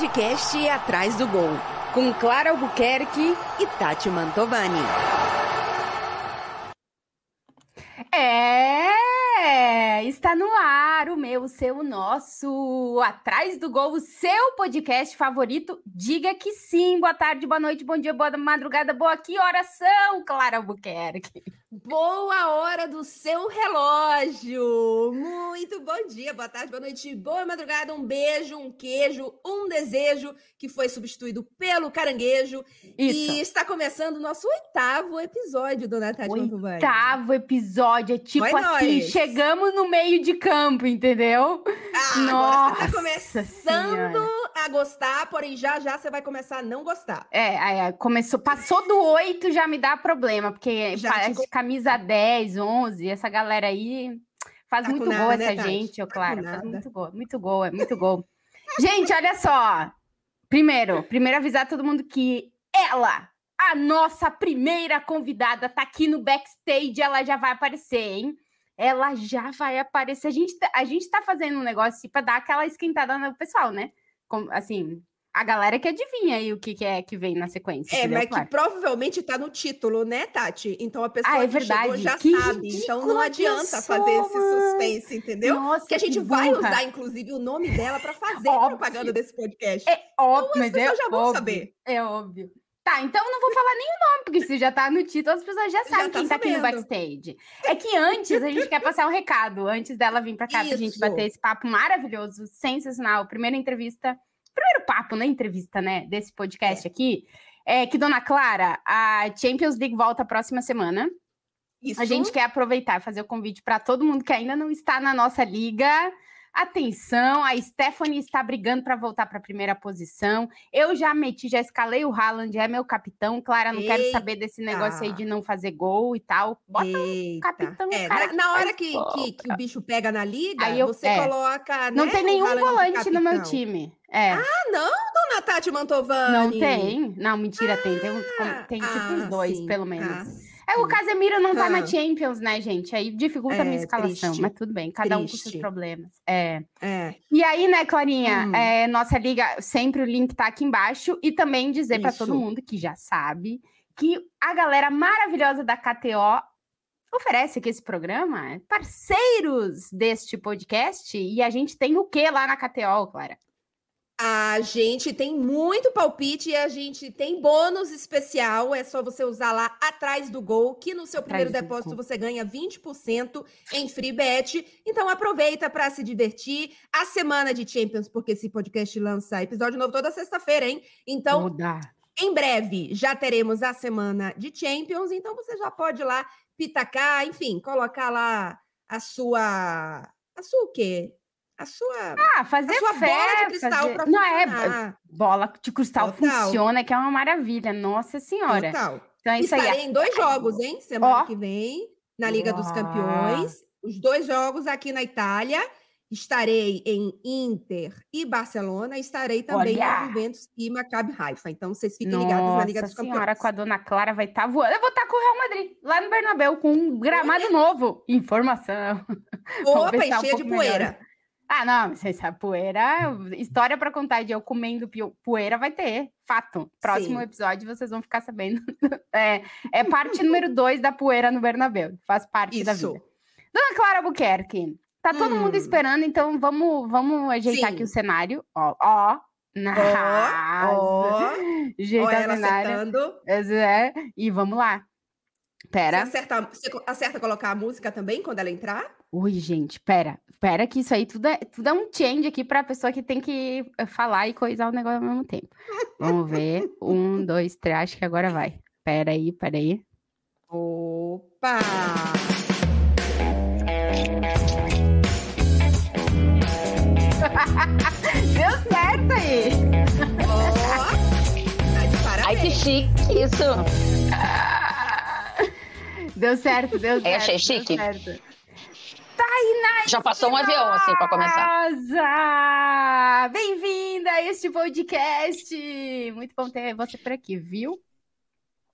podcast Atrás do Gol, com Clara Albuquerque e Tati Mantovani. É, está no ar o meu, o seu, o nosso, atrás do gol, o seu podcast favorito. Diga que sim. Boa tarde, boa noite, bom dia, boa madrugada, boa que oração, Clara Albuquerque. Boa hora do seu relógio. Muito bom dia, boa tarde, boa noite, boa madrugada. Um beijo, um queijo, um desejo que foi substituído pelo caranguejo. Isso. E está começando o nosso oitavo episódio, dona Tati Oitavo episódio. É tipo Vai assim, nós. chegamos no meio de campo, entendeu? Ah, Nossa agora você tá começando senhora. a gostar, porém já já você vai começar a não gostar. É, é começou, passou do oito já me dá problema, porque já parece camisa 10, 11, essa galera aí faz tá muito nada, gol essa né, gente, ô tá Clara, faz muito gol, muito gol, é muito gol. gente, olha só. Primeiro, primeiro avisar todo mundo que ela, a nossa primeira convidada, tá aqui no backstage, ela já vai aparecer, hein? Ela já vai aparecer. A gente, tá, a gente tá fazendo um negócio para dar aquela esquentada no pessoal, né? Como, assim, a galera que adivinha aí o que, que é que vem na sequência. É, mas claro. que provavelmente tá no título, né, Tati? Então a pessoa ah, é verdade. já que sabe. Então não adianta fazer esse suspense, entendeu? Nossa, que a gente que vai usar, inclusive, o nome dela para fazer óbvio. propaganda desse podcast. É óbvio, então, as pessoas é já vão óbvio, saber. É óbvio. Tá, então eu não vou falar nem o nome, porque se já tá no título, as pessoas já sabem já tá quem tá aqui no backstage. É que antes a gente quer passar um recado, antes dela vir pra cá Isso. pra gente bater esse papo maravilhoso, sensacional. Primeira entrevista primeiro papo na entrevista, né, desse podcast é. aqui, é que, dona Clara, a Champions League volta a próxima semana. Isso. A gente quer aproveitar e fazer o convite para todo mundo que ainda não está na nossa liga. Atenção, a Stephanie está brigando para voltar para a primeira posição. Eu já meti, já escalei o Haaland, é meu capitão. Clara, não Eita. quero saber desse negócio aí de não fazer gol e tal. Bota o um capitão. É, na, na, hora que, que, que, o bicho pega na liga, aí eu, você é. coloca. Não né, tem nenhum volante no meu time. É. Ah, não, dona Tati Mantovani? Não tem. Não, mentira, ah, tem. Tem, tem, tem tipo ah, uns dois, sim. pelo menos. Ah, é, o Casemiro não tá ah. na Champions, né, gente? Aí dificulta é, a minha é, escalação, triste. mas tudo bem, cada triste. um com seus problemas. É. é. E aí, né, Clarinha, hum. é, nossa liga, sempre o link tá aqui embaixo. E também dizer para todo mundo que já sabe que a galera maravilhosa da KTO oferece aqui esse programa, parceiros deste podcast, e a gente tem o que lá na KTO, Clara? A gente tem muito palpite e a gente tem bônus especial. É só você usar lá atrás do gol, que no seu primeiro depósito você ganha 20% em free bet. Então aproveita para se divertir. A semana de Champions, porque esse podcast lança episódio novo toda sexta-feira, hein? Então, Muda. em breve já teremos a semana de Champions. Então você já pode ir lá pitacar, enfim, colocar lá a sua. A sua o quê? A sua, ah, fazer a sua fé, bola de cristal fazer... para Não é bola de cristal Total. funciona, que é uma maravilha. Nossa senhora. Total. Então é isso Estarei aí. em dois jogos, hein? Semana oh. que vem, na Liga dos Campeões. Os dois jogos aqui na Itália. Estarei em Inter e Barcelona. Estarei também Olha. em Juventus e Maccabi Haifa. Então, vocês fiquem Nossa ligados na Liga dos Campeões. senhora, com a dona Clara vai estar tá voando. Eu vou estar tá com o Real Madrid, lá no Bernabéu, com um gramado novo. Informação. Opa, e cheia um de poeira. Melhor. Ah, não, essa poeira, história para contar de eu comendo poeira vai ter, fato. Próximo Sim. episódio vocês vão ficar sabendo. É, é parte número dois da poeira no Bernabéu, faz parte Isso. da vida. Dona Clara Buquerque, tá todo hum. mundo esperando, então vamos, vamos ajeitar Sim. aqui o cenário. Ó, ó. Ó, ó. Ajeitar o cenário. É, e vamos lá. Pera. Você acerta, você acerta colocar a música também quando ela entrar? Ui, gente, pera, pera que isso aí tudo é, tudo é um change aqui para a pessoa que tem que eh, falar e coisar o negócio ao mesmo tempo. Vamos ver. Um, dois, três, acho que agora vai. Pera aí, pera aí. Opa! Deu certo aí! Oh, tá. Ai, que chique isso! Deu certo, deu certo. Eu achei chique. Deu certo. Tainá Já passou um avião, assim, para começar. Bem-vinda a este podcast. Muito bom ter você por aqui, viu?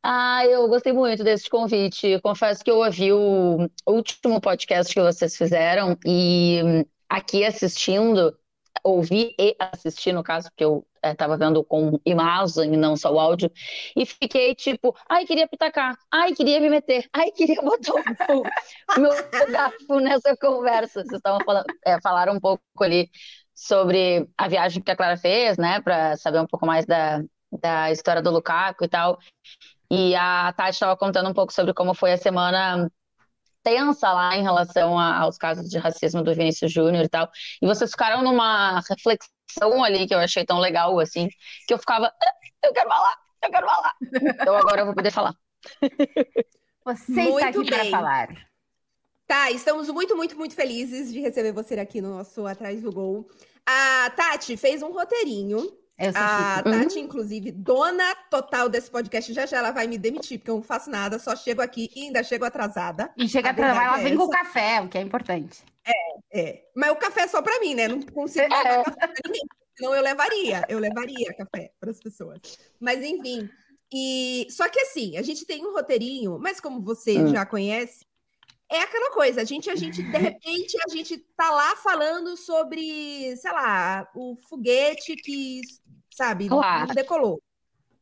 Ah, eu gostei muito desse convite. Confesso que eu ouvi o último podcast que vocês fizeram e aqui assistindo, ouvi e assisti, no caso, porque eu estava é, vendo com imagem, não só o áudio, e fiquei tipo, ai, queria pitacar, ai, queria me meter, ai, queria botar o meu garfo nessa conversa. Vocês estavam falando, é, falaram um pouco ali sobre a viagem que a Clara fez, né, para saber um pouco mais da, da história do Lukaku e tal. E a Tati estava contando um pouco sobre como foi a semana tensa lá em relação a, aos casos de racismo do Vinícius Júnior e tal. E vocês ficaram numa reflexão ali que eu achei tão legal, assim, que eu ficava, ah, eu quero falar, eu quero falar. Então agora eu vou poder falar. Você muito está aqui bem. para falar. Tá, estamos muito, muito, muito felizes de receber você aqui no nosso Atrás do Gol. A Tati fez um roteirinho a Tati, uhum. inclusive, dona total desse podcast, já já ela vai me demitir, porque eu não faço nada, só chego aqui e ainda chego atrasada. E chega atrasada, ela é vem com café, o que é importante. É, é. Mas o café é só para mim, né? Não consigo é. café pra ninguém. Senão eu levaria, eu levaria café para as pessoas. Mas enfim. E só que assim, a gente tem um roteirinho, mas como você hum. já conhece, é aquela coisa, a gente, a gente, de repente, a gente tá lá falando sobre, sei lá, o foguete que sabe? Claro. Não decolou.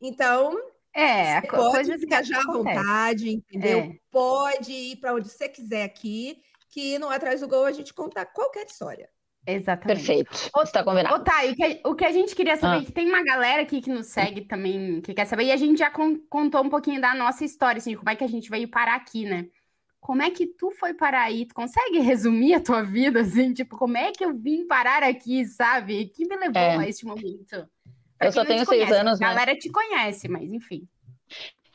Então, é, você pode viajar à vontade, entendeu? É. Pode ir para onde você quiser aqui, que no Atrás do Gol a gente conta qualquer história. Exatamente. Perfeito. Está combinado. Ô, Thay, o que, o que a gente queria saber, ah. que tem uma galera aqui que nos segue também, que quer saber, e a gente já con contou um pouquinho da nossa história, assim, como é que a gente veio parar aqui, né? Como é que tu foi parar aí? Tu consegue resumir a tua vida, assim? Tipo, como é que eu vim parar aqui, sabe? O que me levou é. a este momento? eu só tenho seis anos, né? A galera te conhece, mas enfim.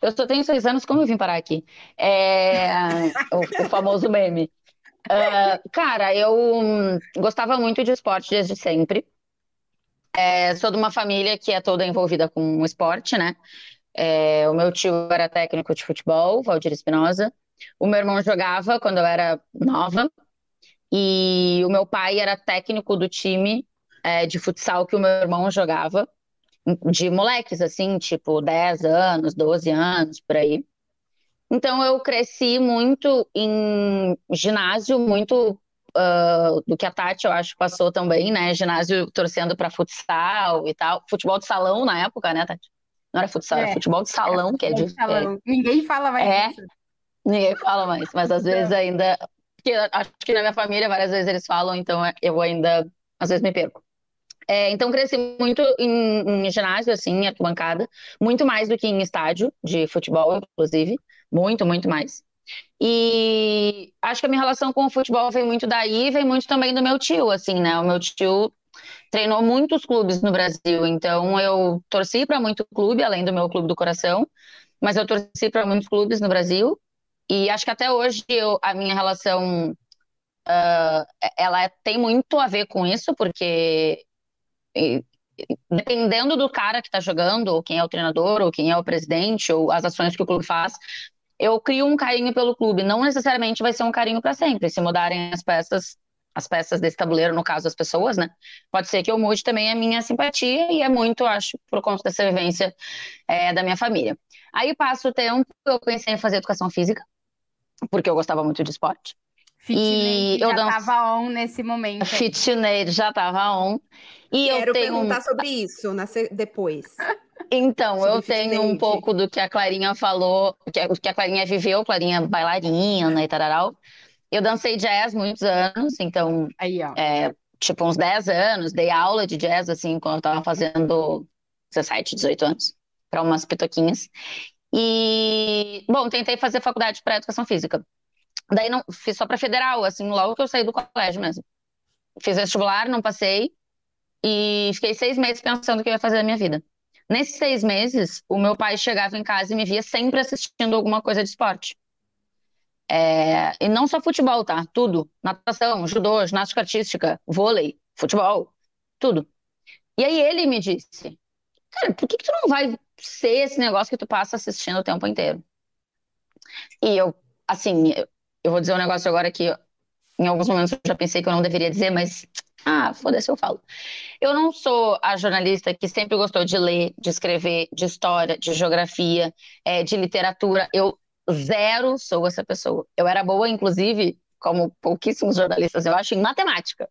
Eu só tenho seis anos, como eu vim parar aqui? É... o, o, famoso meme. Uh, cara, eu gostava muito de esporte desde sempre. É, sou de uma família que é toda envolvida com esporte, né? É, o meu tio era técnico de futebol, Valdir Espinosa. O meu irmão jogava quando eu era nova. E o meu pai era técnico do time é, de futsal que o meu irmão jogava de moleques, assim, tipo 10 anos, 12 anos, por aí. Então eu cresci muito em ginásio, muito uh, do que a Tati, eu acho, passou também, né? Ginásio torcendo para futsal e tal. Futebol de salão na época, né, Tati? Não era futsal, é, era futebol de salão, que é de. É, ninguém fala mais é, isso. Ninguém fala mais, mas às vezes ainda. Porque acho que na minha família várias vezes eles falam, então eu ainda às vezes me perco. É, então, cresci muito em, em, ginásio, assim, em arquibancada, muito mais do que em estádio de futebol, inclusive, muito, muito mais. E acho que a minha relação com o futebol vem muito daí, vem muito também do meu tio, assim, né? O meu tio treinou muitos clubes no Brasil, então eu torci para muito clube, além do meu clube do coração, mas eu torci para muitos clubes no Brasil. E acho que até hoje eu, a minha relação uh, ela tem muito a ver com isso, porque dependendo do cara que está jogando, ou quem é o treinador, ou quem é o presidente, ou as ações que o clube faz, eu crio um carinho pelo clube. Não necessariamente vai ser um carinho para sempre. Se mudarem as peças, as peças desse tabuleiro, no caso das pessoas, né? Pode ser que eu mude também a minha simpatia, e é muito, acho, por conta dessa vivência é, da minha família. Aí passa o tempo, eu pensei em fazer educação física, porque eu gostava muito de esporte. Fitness já estava on nesse momento. Fitness já estava on. E Quero eu tenho... perguntar sobre isso depois. Então, eu tenho um pouco do que a Clarinha falou, o que a Clarinha viveu, Clarinha bailarina e tararau. Eu dancei jazz muitos anos, então, Aí. É, tipo, uns 10 anos, dei aula de jazz, assim, quando eu tava fazendo 17, 18 anos, para umas pitoquinhas. E, bom, tentei fazer faculdade para educação física. Daí não fiz só para federal, assim, logo que eu saí do colégio mesmo. Fiz vestibular, não passei e fiquei seis meses pensando o que eu ia fazer da minha vida. Nesses seis meses, o meu pai chegava em casa e me via sempre assistindo alguma coisa de esporte. É... E não só futebol, tá? Tudo. Natação, judô, ginástica artística, vôlei, futebol, tudo. E aí ele me disse, cara, por que, que tu não vai ser esse negócio que tu passa assistindo o tempo inteiro? E eu, assim, eu vou dizer um negócio agora que em alguns momentos eu já pensei que eu não deveria dizer, mas ah, foda-se, eu falo. Eu não sou a jornalista que sempre gostou de ler, de escrever, de história, de geografia, é, de literatura. Eu zero sou essa pessoa. Eu era boa, inclusive, como pouquíssimos jornalistas, eu acho, em matemática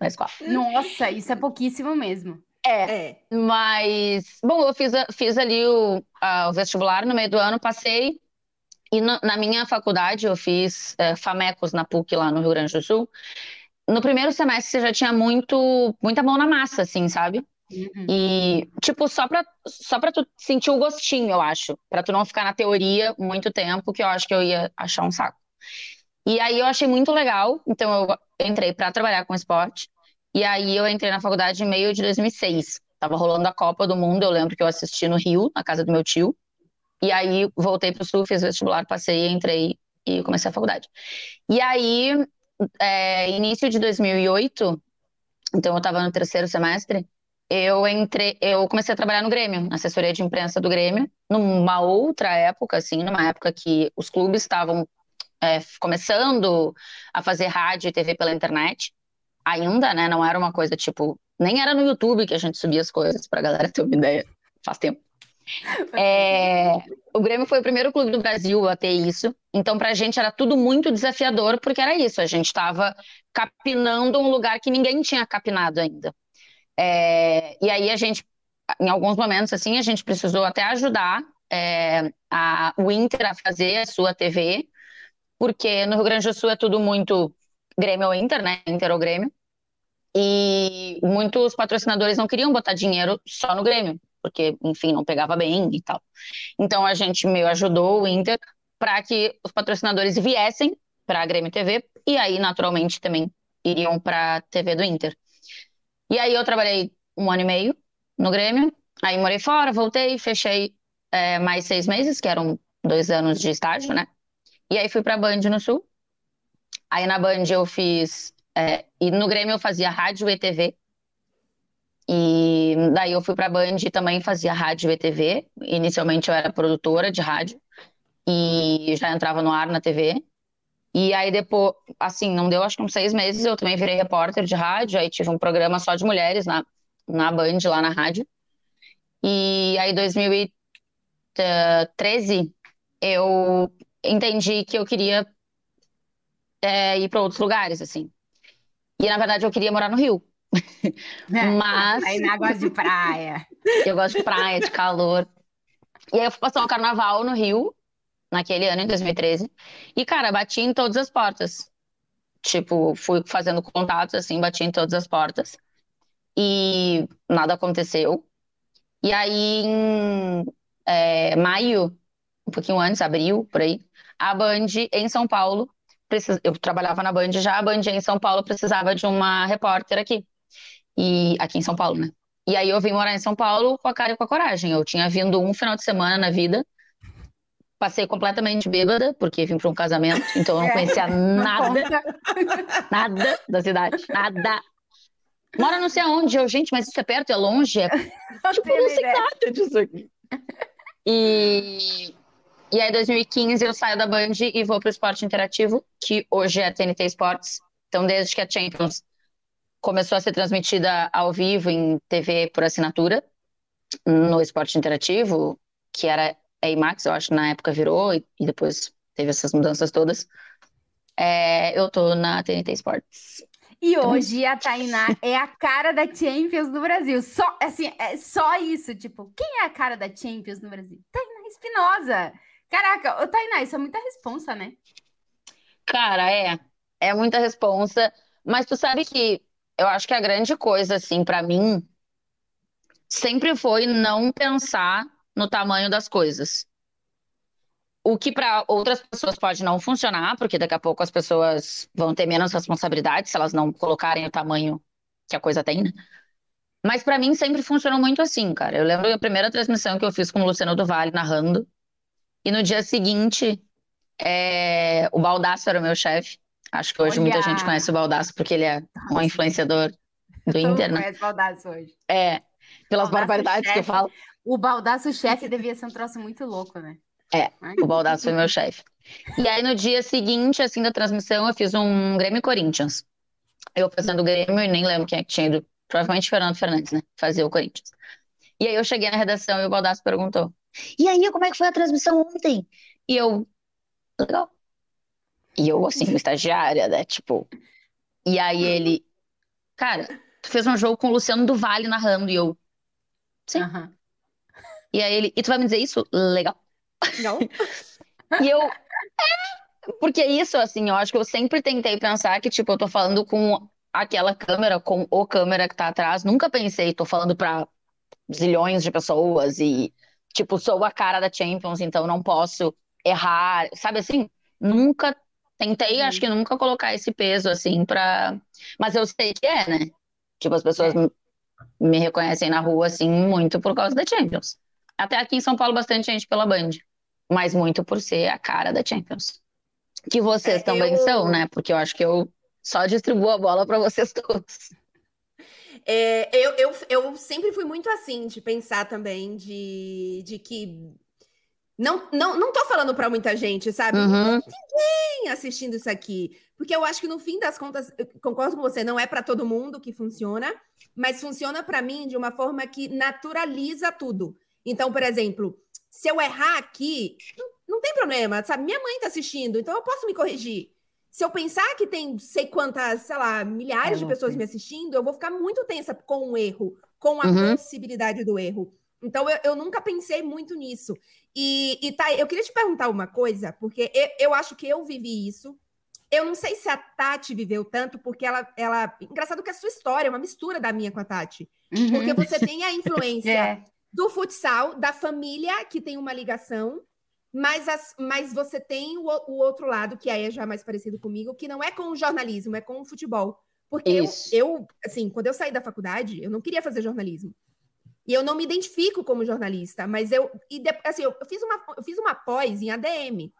na escola. Nossa, isso é pouquíssimo mesmo. É, é. Mas, bom, eu fiz, fiz ali o, o vestibular no meio do ano, passei. E no, na minha faculdade eu fiz é, FAMECOS na PUC lá no Rio Grande do Sul. No primeiro semestre você já tinha muito, muita mão na massa, assim, sabe? Uhum. E, tipo, só pra, só pra tu sentir o gostinho, eu acho. Pra tu não ficar na teoria muito tempo, que eu acho que eu ia achar um saco. E aí eu achei muito legal, então eu entrei para trabalhar com esporte. E aí eu entrei na faculdade em meio de 2006. Tava rolando a Copa do Mundo, eu lembro que eu assisti no Rio, na casa do meu tio. E aí voltei pro Sul, fiz vestibular, passei, entrei e comecei a faculdade. E aí, é, início de 2008, então eu estava no terceiro semestre, eu entrei, eu comecei a trabalhar no Grêmio, na assessoria de imprensa do Grêmio, numa outra época, assim, numa época que os clubes estavam é, começando a fazer rádio e TV pela internet. Ainda, né? Não era uma coisa tipo. Nem era no YouTube que a gente subia as coisas, pra galera ter uma ideia. Faz tempo. É, o Grêmio foi o primeiro clube do Brasil a ter isso. Então, pra gente era tudo muito desafiador, porque era isso. A gente estava capinando um lugar que ninguém tinha capinado ainda. É, e aí a gente, em alguns momentos, assim, a gente precisou até ajudar é, a, o Inter a fazer a sua TV, porque no Rio Grande do Sul é tudo muito Grêmio ou Inter, né? Inter ou Grêmio. E muitos patrocinadores não queriam botar dinheiro só no Grêmio, porque, enfim, não pegava bem e tal. Então a gente meio ajudou o Inter para que os patrocinadores viessem para a Grêmio TV e aí, naturalmente, também iriam para a TV do Inter. E aí eu trabalhei um ano e meio no Grêmio, aí morei fora, voltei, fechei é, mais seis meses, que eram dois anos de estágio, né? E aí fui pra Band no Sul. Aí na Band eu fiz. É, e no Grêmio eu fazia rádio e TV. E daí eu fui pra Band e também fazia rádio e TV. Inicialmente eu era produtora de rádio e já entrava no ar na TV. E aí depois, assim, não deu acho que uns seis meses, eu também virei repórter de rádio, aí tive um programa só de mulheres na, na Band, lá na rádio. E aí, em 2013, eu entendi que eu queria é, ir para outros lugares, assim. E na verdade eu queria morar no Rio. É, Mas. Aí na gosta de praia. Eu gosto de praia, de calor. E aí eu fui passar o carnaval no Rio, naquele ano, em 2013. E, cara, bati em todas as portas. Tipo, fui fazendo contatos, assim, bati em todas as portas. E nada aconteceu. E aí, em é, maio, um pouquinho antes, abril, por aí, a Band em São Paulo, eu trabalhava na Band já, a Band em São Paulo precisava de uma repórter aqui. E aqui em São Paulo, né? E aí eu vim morar em São Paulo com a cara e com a coragem. Eu tinha vindo um final de semana na vida, passei completamente bêbada, porque vim para um casamento, então eu não é, conhecia nada, nada da cidade, nada. Mora não sei aonde, eu, gente, mas isso é perto, é longe, é tipo, não sei nada disso aqui. E e aí, em 2015, eu saio da Band e vou para o esporte interativo, que hoje é TNT Sports. Então, desde que a Champions começou a ser transmitida ao vivo em TV por assinatura, no esporte interativo, que era a IMAX, eu acho, na época virou, e, e depois teve essas mudanças todas. É, eu tô na TNT Sports. E hoje a Tainá é a cara da Champions no Brasil. Só, assim, é só isso. Tipo, quem é a cara da Champions no Brasil? Tainá Espinosa. Caraca, ô Tainá, isso é muita responsa, né? Cara, é. É muita responsa. Mas tu sabe que eu acho que a grande coisa, assim, para mim, sempre foi não pensar no tamanho das coisas. O que para outras pessoas pode não funcionar, porque daqui a pouco as pessoas vão ter menos responsabilidade se elas não colocarem o tamanho que a coisa tem, né? Mas para mim sempre funcionou muito assim, cara. Eu lembro a primeira transmissão que eu fiz com o Luciano do Vale narrando. E no dia seguinte, é, o Baldaço era o meu chefe. Acho que hoje Olha. muita gente conhece o Baldaço porque ele é um influenciador do Inter, né? conhece o Baldaço hoje. É, pelas Baldaço barbaridades chefe. que eu falo. O Baldaço chefe devia ser um troço muito louco, né? É, o Baldaço foi meu chefe. E aí no dia seguinte, assim, da transmissão, eu fiz um Grêmio Corinthians. Eu fazendo o Grêmio e nem lembro quem é que tinha ido. Provavelmente Fernando Fernandes, né? Fazer o Corinthians. E aí eu cheguei na redação e o Baldaço perguntou: e aí, como é que foi a transmissão ontem? E eu, legal. E eu, assim, estagiária, né? Tipo. E aí ele, cara, tu fez um jogo com o Luciano do Vale narrando. E eu, Sim. Uhum. E aí ele, e tu vai me dizer isso? Legal. Não. e eu, é, porque isso, assim, eu acho que eu sempre tentei pensar que, tipo, eu tô falando com aquela câmera, com o câmera que tá atrás. Nunca pensei, tô falando pra zilhões de pessoas e, tipo, sou a cara da Champions, então não posso errar, sabe assim? Nunca tentei, uhum. acho que nunca colocar esse peso, assim, pra. Mas eu sei que é, né? Tipo, as pessoas é. me reconhecem na rua, assim, muito por causa da Champions. Até aqui em São Paulo, bastante gente pela Band. Mas muito por ser a cara da Champions. Que vocês é, também eu... são, né? Porque eu acho que eu só distribuo a bola para vocês todos. É, eu, eu, eu sempre fui muito assim, de pensar também, de, de que. Não, não, não tô falando para muita gente, sabe? Uhum. Ninguém assistindo isso aqui. Porque eu acho que no fim das contas, concordo com você, não é para todo mundo que funciona, mas funciona para mim de uma forma que naturaliza tudo. Então, por exemplo, se eu errar aqui, não, não tem problema, sabe? Minha mãe tá assistindo, então eu posso me corrigir. Se eu pensar que tem sei quantas, sei lá, milhares de pessoas me assistindo, eu vou ficar muito tensa com o erro, com a uhum. possibilidade do erro. Então, eu, eu, nunca pensei muito nisso. E, e tá, eu queria te perguntar uma coisa, porque eu, eu, acho que eu vivi isso. Eu não sei se a Tati viveu tanto, porque ela, ela. Engraçado que a sua história é uma mistura da minha com a Tati. Uhum. Porque você tem a influência é. do futsal, da família que tem uma ligação, mas, as, mas você tem o, o, outro lado, que aí é já mais parecido comigo, que não é com o jornalismo, é com o futebol. Porque eu, eu, assim, quando eu saí da faculdade, eu não queria fazer jornalismo. E eu não me identifico como jornalista, mas eu, e de, assim, eu, fiz uma, eu fiz uma pós em ADM,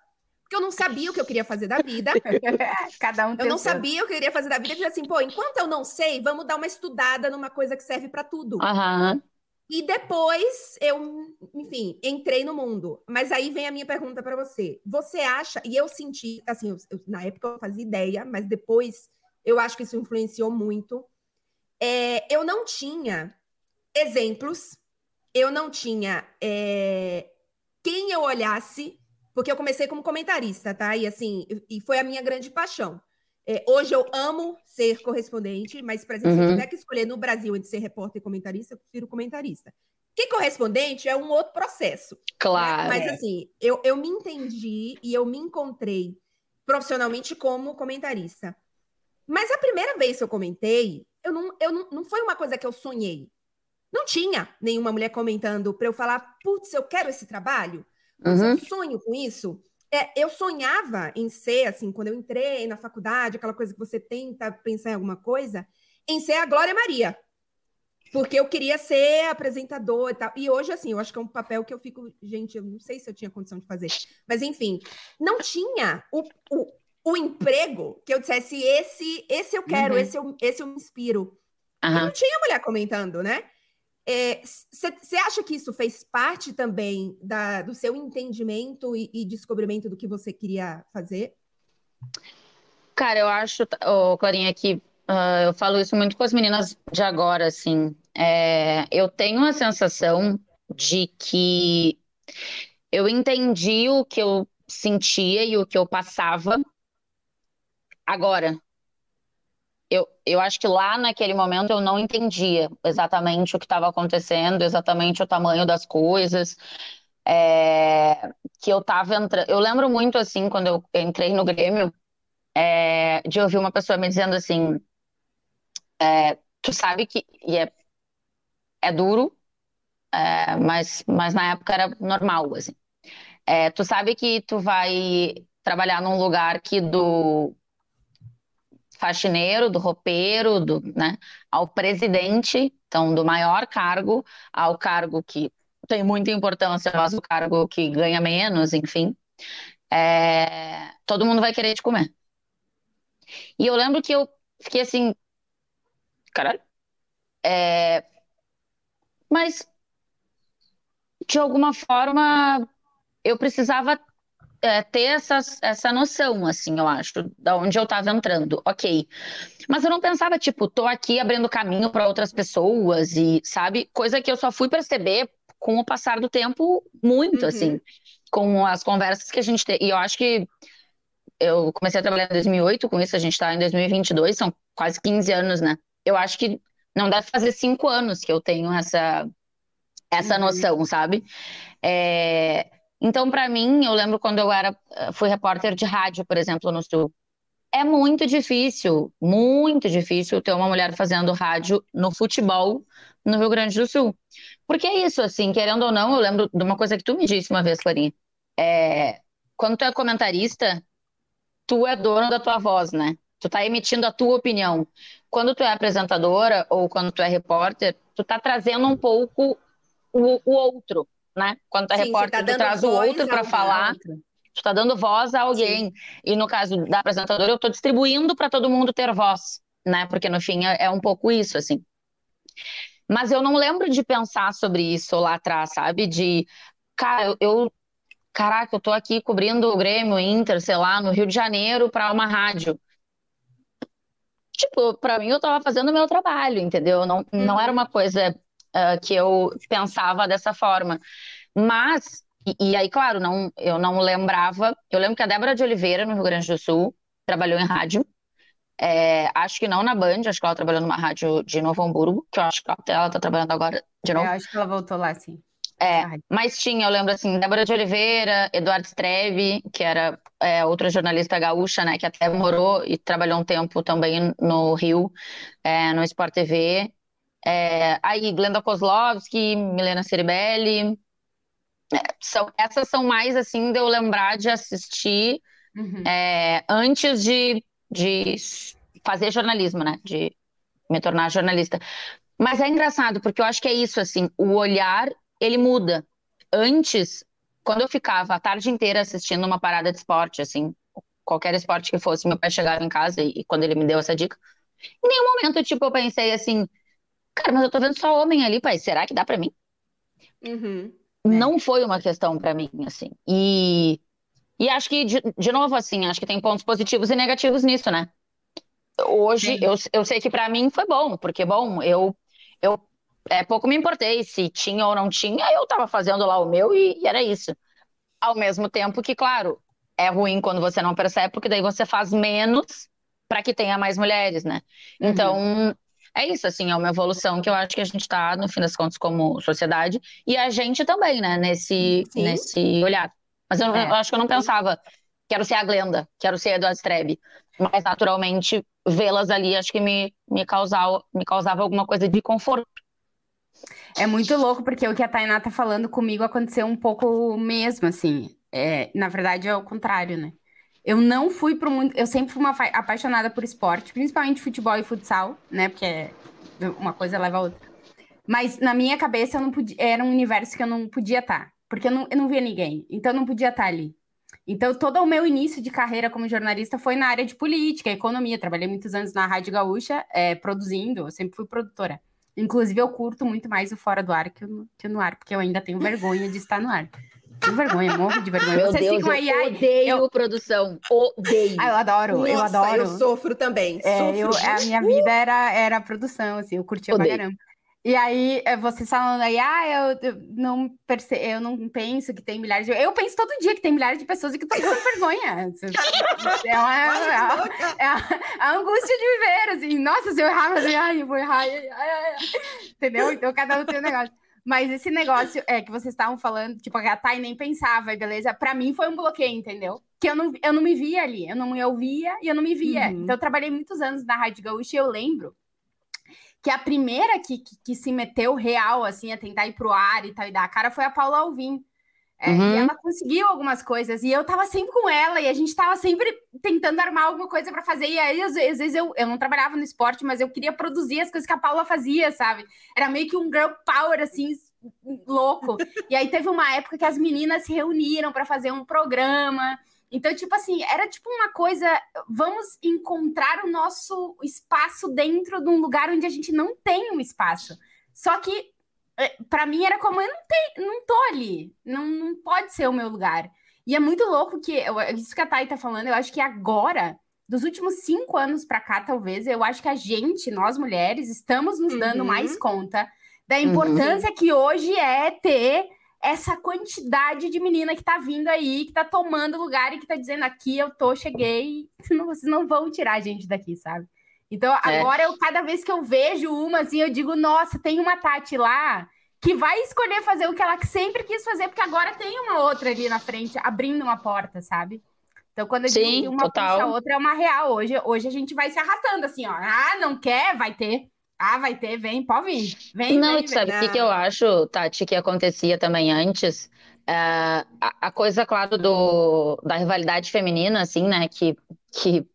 porque eu não sabia o que eu queria fazer da vida. Cada um Eu não seu. sabia o que eu queria fazer da vida. Eu falei assim, pô, enquanto eu não sei, vamos dar uma estudada numa coisa que serve para tudo. Uhum. E depois eu, enfim, entrei no mundo. Mas aí vem a minha pergunta para você. Você acha, e eu senti, assim, eu, eu, na época eu fazia ideia, mas depois eu acho que isso influenciou muito. É, eu não tinha exemplos, eu não tinha é, quem eu olhasse, porque eu comecei como comentarista, tá? E assim, e foi a minha grande paixão. É, hoje eu amo ser correspondente, mas, por exemplo, uhum. se eu uhum. tiver que escolher no Brasil entre ser repórter e comentarista, eu prefiro comentarista. Que correspondente é um outro processo. Né? Claro. Né? Mas, assim, eu, eu me entendi e eu me encontrei profissionalmente como comentarista. Mas a primeira vez que eu comentei, eu não, eu não, não foi uma coisa que eu sonhei. Não tinha nenhuma mulher comentando para eu falar, putz, eu quero esse trabalho. Uhum. Eu sonho com isso. É, eu sonhava em ser, assim, quando eu entrei na faculdade, aquela coisa que você tenta pensar em alguma coisa, em ser a Glória Maria. Porque eu queria ser apresentador e tal. E hoje, assim, eu acho que é um papel que eu fico. Gente, eu não sei se eu tinha condição de fazer. Mas, enfim, não tinha o, o, o emprego que eu dissesse: esse, esse eu quero, uhum. esse, eu, esse eu me inspiro. Uhum. Não tinha mulher comentando, né? Você é, acha que isso fez parte também da, do seu entendimento e, e, descobrimento do que você queria fazer? Cara, eu acho, oh, Clarinha, que uh, eu falo isso muito com as meninas de agora, assim. É, eu tenho a sensação de que eu entendi o que eu sentia e o que eu passava agora, eu, eu acho que lá naquele momento eu não entendia exatamente o que estava acontecendo, exatamente o tamanho das coisas. É, que eu estava entrando. Eu lembro muito assim, quando eu entrei no Grêmio, é, de ouvir uma pessoa me dizendo assim: é, tu sabe que. E é, é duro, é, mas, mas na época era normal, assim. É, tu sabe que tu vai trabalhar num lugar que do faxineiro, do roupeiro, do, né, ao presidente, então do maior cargo ao cargo que tem muita importância, mas o cargo que ganha menos, enfim, é, todo mundo vai querer te comer. E eu lembro que eu fiquei assim, caralho, é, mas de alguma forma eu precisava é, ter essa, essa noção, assim, eu acho, da onde eu estava entrando. Ok. Mas eu não pensava, tipo, tô aqui abrindo caminho para outras pessoas e, sabe? Coisa que eu só fui perceber com o passar do tempo muito, uhum. assim, com as conversas que a gente tem. E eu acho que eu comecei a trabalhar em 2008, com isso a gente está em 2022, são quase 15 anos, né? Eu acho que não deve fazer cinco anos que eu tenho essa essa uhum. noção, sabe? É... Então, para mim, eu lembro quando eu era, fui repórter de rádio, por exemplo, no Sul. É muito difícil, muito difícil ter uma mulher fazendo rádio no futebol no Rio Grande do Sul. Porque é isso, assim, querendo ou não, eu lembro de uma coisa que tu me disse uma vez, Clarinha. É, quando tu é comentarista, tu é dono da tua voz, né? Tu tá emitindo a tua opinião. Quando tu é apresentadora ou quando tu é repórter, tu tá trazendo um pouco o, o outro, né? Quando tu é Sim, repórter, tá traz o outro para falar. Outro. Tu tá dando voz a alguém. Sim. E no caso da apresentadora, eu tô distribuindo para todo mundo ter voz, né? Porque no fim é, é um pouco isso, assim. Mas eu não lembro de pensar sobre isso lá atrás, sabe? De, cara, eu, caraca, eu tô aqui cobrindo o Grêmio, Inter, sei lá, no Rio de Janeiro para uma rádio. Tipo, para mim eu tava fazendo o meu trabalho, entendeu? Não, uhum. não era uma coisa uh, que eu pensava dessa forma. Mas, e, e, aí, claro, não, eu não lembrava. Eu lembro que a Débora de Oliveira, no Rio Grande do Sul, trabalhou em rádio. É, acho que não na Band, acho que ela trabalhou numa rádio de Novo Hamburgo, que eu acho que ela está trabalhando agora de novo. Eu acho que ela voltou lá, sim. É, mas tinha, eu lembro assim, Débora de Oliveira, Eduardo Streve, que era é, outra jornalista gaúcha, né, que até morou e trabalhou um tempo também no Rio, é, no Sport TV. É, aí, Glenda Kozlovski, Milena Ceribelli. É, são, essas são mais, assim, de eu lembrar de assistir uhum. É, antes de, de fazer jornalismo, né, de me tornar jornalista. Mas é engraçado, porque eu acho que é isso, assim, o olhar ele muda. Antes, quando eu ficava a tarde inteira assistindo uma parada de esporte, assim, qualquer esporte que fosse, meu pai chegava em casa e, e quando ele me deu essa dica, em nenhum momento, tipo, eu pensei assim, cara, mas eu tô vendo só homem ali, pai, será que dá para mim? Uhum. Não foi uma questão para mim, assim. E, e acho que, de, de novo, assim, acho que tem pontos positivos e negativos nisso, né? Hoje, eu, eu sei que para mim foi bom, porque, bom, eu, eu é, pouco me importei se tinha ou não tinha, eu estava fazendo lá o meu e, e, era isso. Ao mesmo tempo que, claro, é ruim quando você não percebe, porque daí você faz menos para que tenha mais mulheres, né? Uhum. Então, é isso, assim, é uma evolução que eu acho que a gente está, no fim das contas, como sociedade, e a gente também, né, nesse, nesse olhar. Mas eu, é. eu, acho que eu não pensava, quero ser a Glenda, quero ser a Eduardo Strebe, mas naturalmente vê-las ali acho que me, me, causava, me causava alguma coisa de conforto. É muito louco, porque o que a Tainá tá falando comigo aconteceu um pouco mesmo, assim. É, na verdade, é o contrário, né? Eu não fui pro mundo. Eu sempre fui uma apaixonada por esporte, principalmente futebol e futsal, né? Porque uma coisa leva a outra. Mas na minha cabeça eu não podia, era um universo que eu não podia estar, porque eu não, eu não via ninguém, então eu não podia estar ali. Então, todo o meu início de carreira como jornalista foi na área de política, economia. Trabalhei muitos anos na Rádio Gaúcha, é, produzindo, eu sempre fui produtora. Inclusive, eu curto muito mais o fora do ar que, o, que no ar, porque eu ainda tenho vergonha de estar no ar. Tenho vergonha, morro de vergonha. Meu Vocês Deus, ficam aí, eu odeio eu... produção. Odeio. Ah, eu adoro, Nossa, eu adoro. eu sofro também. É, sofro. Eu, a minha vida era, era produção, assim, eu curtia odeio. pra caramba. E aí, é, vocês falando aí, ah, eu, eu, não perce... eu não penso que tem milhares de. Eu penso todo dia que tem milhares de pessoas e que estão com vergonha. É uma, é, uma, é a angústia de viver, assim, nossa, se eu errar, mas ai, eu vou errar. Ai, ai, ai. Entendeu? Então cada um tem um negócio. Mas esse negócio é que vocês estavam falando, tipo, a Thay nem pensava, beleza? Para mim foi um bloqueio, entendeu? Que eu não, eu não me via ali, eu não me ouvia e eu não me via. Uhum. Então eu trabalhei muitos anos na Rádio Gaúcha e eu lembro que a primeira que, que, que, se meteu real, assim, a tentar ir pro ar e tal, e dar a cara foi a Paula Alvim. É, uhum. E ela conseguiu algumas coisas, e eu tava sempre com ela, e a gente tava sempre tentando armar alguma coisa para fazer, e aí às, às, vezes eu, eu não trabalhava no esporte, mas eu queria produzir as coisas que a Paula fazia, sabe? Era meio que um girl power, assim, louco. e aí teve uma época que as meninas se reuniram para fazer um programa, então, tipo assim, era tipo uma coisa, vamos encontrar o nosso espaço dentro de um lugar onde a gente não tem um espaço. Só que para mim era como eu não tenho, não tô ali, não, não pode ser o meu lugar. E é muito louco que isso que a Thay tá falando, eu acho que agora, dos últimos cinco anos para cá, talvez, eu acho que a gente, nós mulheres, estamos nos dando uhum. mais conta da uhum. importância uhum. que hoje é ter essa quantidade de menina que tá vindo aí, que tá tomando lugar e que tá dizendo aqui eu tô, cheguei, vocês não vão tirar a gente daqui, sabe? Então, é. agora eu cada vez que eu vejo uma assim, eu digo, nossa, tem uma Tati lá que vai escolher fazer o que ela sempre quis fazer, porque agora tem uma outra ali na frente, abrindo uma porta, sabe? Então, quando a gente uma total. puxa a outra, é uma real. Hoje, hoje a gente vai se arrastando assim, ó. Ah, não quer? Vai ter. Ah, vai ter, vem, pode vir. Vem, Não, vem, sabe o que, que eu acho, Tati, que acontecia também antes? É, a, a coisa, claro, do, da rivalidade feminina, assim, né? Que, que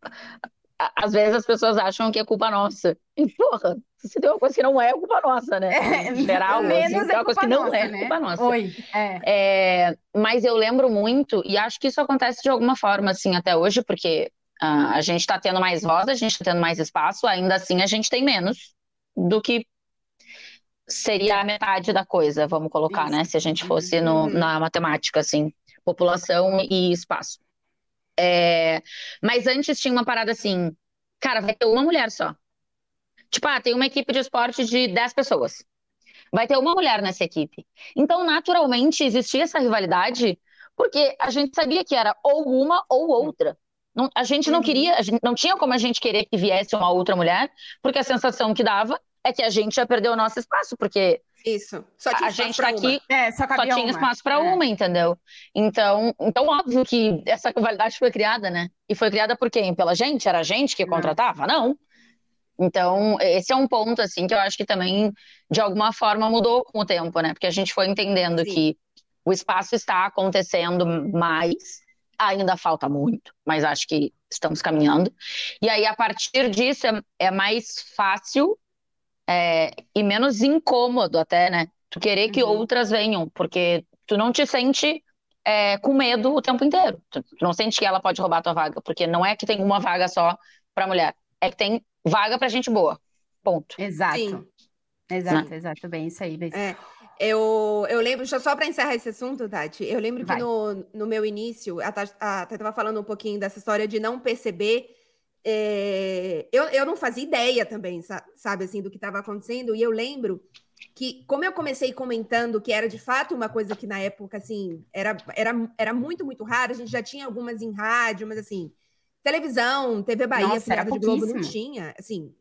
às vezes as pessoas acham que é culpa nossa. E, porra, se tem uma coisa que não é, é culpa nossa, né? É, Em geral, assim, menos tem é uma coisa que não nossa, é né? culpa nossa. Oi, é. É, mas eu lembro muito, e acho que isso acontece de alguma forma, assim, até hoje, porque ah, a gente está tendo mais voz, a gente está tendo mais espaço, ainda assim a gente tem menos do que seria a metade da coisa, vamos colocar, né? Se a gente fosse no- Uhum. na matemática, assim, população e espaço. É, mas antes tinha uma parada assim, cara, vai ter uma mulher só. Tipo, ah, tem uma equipe de esporte de 10 pessoas. Vai ter uma mulher nessa equipe. Então, naturalmente, existia essa rivalidade, porque a gente sabia que era ou uma ou outra. Não- a gente não Uhum. queria, gente, não tinha como a gente querer que viesse uma outra mulher, porque a sensação que dava é que a gente já perdeu o nosso espaço, porque Isso. Só tinha a gente tá aqui É, só só tinha uma. espaço para É. uma, entendeu? Então, então, óbvio que essa rivalidade foi criada, né? E foi criada por quem? Pela gente? Era a gente que Não. contratava? Não. Então, esse é um ponto, assim, que eu acho que também, de alguma forma, mudou com o tempo, né? Porque a gente foi entendendo Sim. que o espaço está acontecendo mais, ainda falta muito, mas acho que estamos caminhando. E aí, a partir disso, é, é mais fácil é, e menos incômodo até, né? Tu querer que Uhum. outras venham, porque tu não te sente é, com medo o tempo inteiro. Tu, tu não sente que ela pode roubar a tua vaga, porque não é que tem uma vaga só para mulher, é que tem vaga para gente boa. Ponto. Exato. Sim. Exato, exato. Bem, isso aí, bem. isso. É, eu, eu lembro, só para encerrar esse assunto, Tati, eu lembro Vai. que no, no meu início, a Tati estava falando um pouquinho dessa história de não perceber. É, eu, eu não fazia ideia também, sa- sabe, assim, do que estava acontecendo, e eu lembro que, como eu comecei comentando que era de fato uma coisa que na época, assim, era, era, era muito, muito raro, a gente já tinha algumas em rádio, mas assim, televisão, TV Bahia, Nossa, era de Globo não tinha, assim,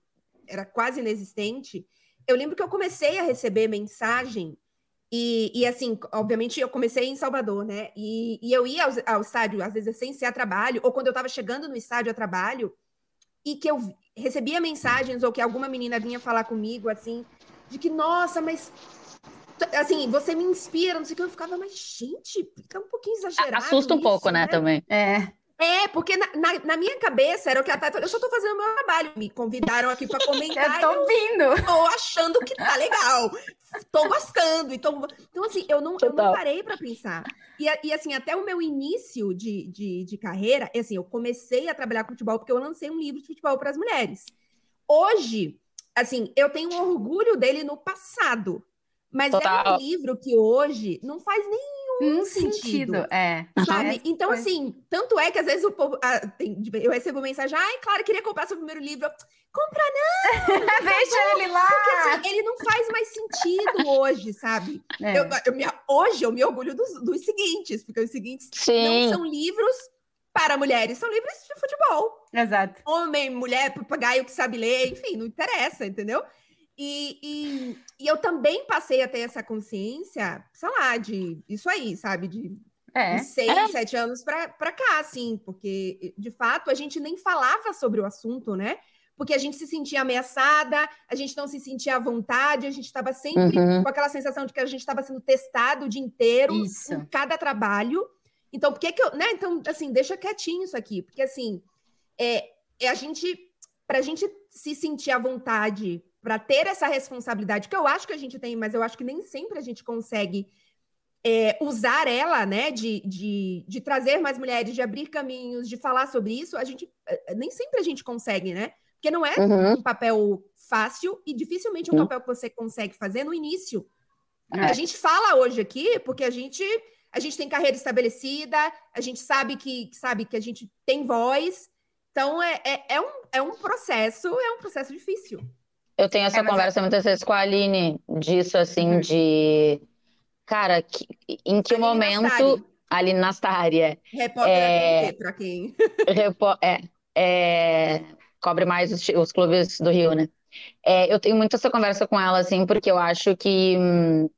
era quase inexistente. Eu lembro que eu comecei a receber mensagem e, e, assim, obviamente eu comecei em Salvador, né? E, e eu ia ao, ao estádio, às vezes sem ser a trabalho, ou quando eu estava chegando no estádio a trabalho, e que eu recebia mensagens, ou que alguma menina vinha falar comigo, assim, de que, nossa, mas. Assim, você me inspira, não sei o que. Eu ficava, mas, gente, tá um pouquinho exagerado. Assusta um pouco, isso, né, também. É. É, porque na, na, na minha cabeça era o que a Tati falou, eu só tô fazendo o meu trabalho. Me convidaram aqui para comentar. Eu tô vindo. tô achando que tá legal. Tô gostando. Então, então assim, eu não, eu não Total. parei para pensar. E, e, assim, até o meu início de, de, de carreira, assim, eu comecei a trabalhar com futebol porque eu lancei um livro de futebol para as mulheres. Hoje, assim, eu tenho um orgulho dele no passado. Mas é um Total. livro que hoje não faz nem Um sentido. sentido. É. Sabe? É, então, assim, tanto é que às vezes o povo. ah, tem- eu recebo mensagem, ai, claro, queria comprar seu primeiro livro. Eu, Compra Deixa ele lá. porque assim, ele não faz mais sentido hoje, sabe? É. Eu- eu me- hoje eu me orgulho dos, dos seguintes, porque os seguintes Sim. não são livros para mulheres, são livros de futebol. Exato. Homem, mulher, papagaio que sabe ler, enfim, não interessa, entendeu? E, e, e eu também passei a ter essa consciência, sei lá, de isso aí, sabe? De É. de seis, É. sete anos pra pra cá, assim, porque de fato a gente nem falava sobre o assunto, né? Porque a gente se sentia ameaçada, a gente não se sentia à vontade, a gente estava sempre Uhum. com aquela sensação de que a gente estava sendo testado o dia inteiro, Isso. em cada trabalho. Então, por que que eu, né? Então, assim, deixa quietinho isso aqui, porque assim, é, é a gente, pra gente se sentir à vontade, para ter essa responsabilidade, que eu acho que a gente tem, mas eu acho que nem sempre a gente consegue é, usar ela, né, de, de, de trazer mais mulheres, de abrir caminhos, de falar sobre isso, a gente eh, nem sempre a gente consegue, né? Porque não é Uhum. um papel fácil e dificilmente um Uhum. papel que você consegue fazer no início. É. A gente fala hoje aqui porque a gente a gente tem carreira estabelecida, a gente sabe que sabe que a gente tem voz. Então é, é, é um, é um processo, é um processo difícil. Eu tenho essa É, mas conversa muitas vezes com a Aline, disso assim, Uhum. de. Cara, que- em que Aline momento. Nastari. Aline Nastari, é. Repórter É. para quem. Repo- é, é, cobre mais os, os clubes do Rio, né? É, eu tenho muito essa conversa com ela, assim, porque eu acho que hum,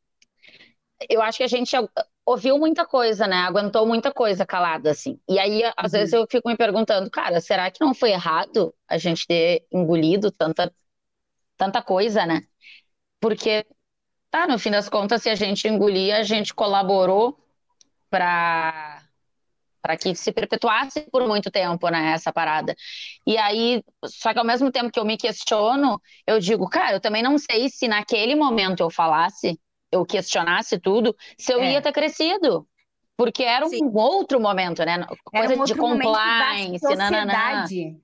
eu acho que a gente ouviu muita coisa, né? Aguentou muita coisa calada, assim. E aí, às uhum. vezes, eu fico me perguntando, cara, será que não foi errado a gente ter engolido tanta, tanta coisa, né? Porque, tá, no fim das contas, se a gente engolir, a gente colaborou para para que se perpetuasse por muito tempo, né, essa parada. E aí, só que ao mesmo tempo que eu me questiono, eu digo, cara, eu também não sei se naquele momento eu falasse, eu questionasse tudo, se eu é. ia ter crescido. Porque era um Sim. outro momento, né? Coisa um de compliance, sociedade.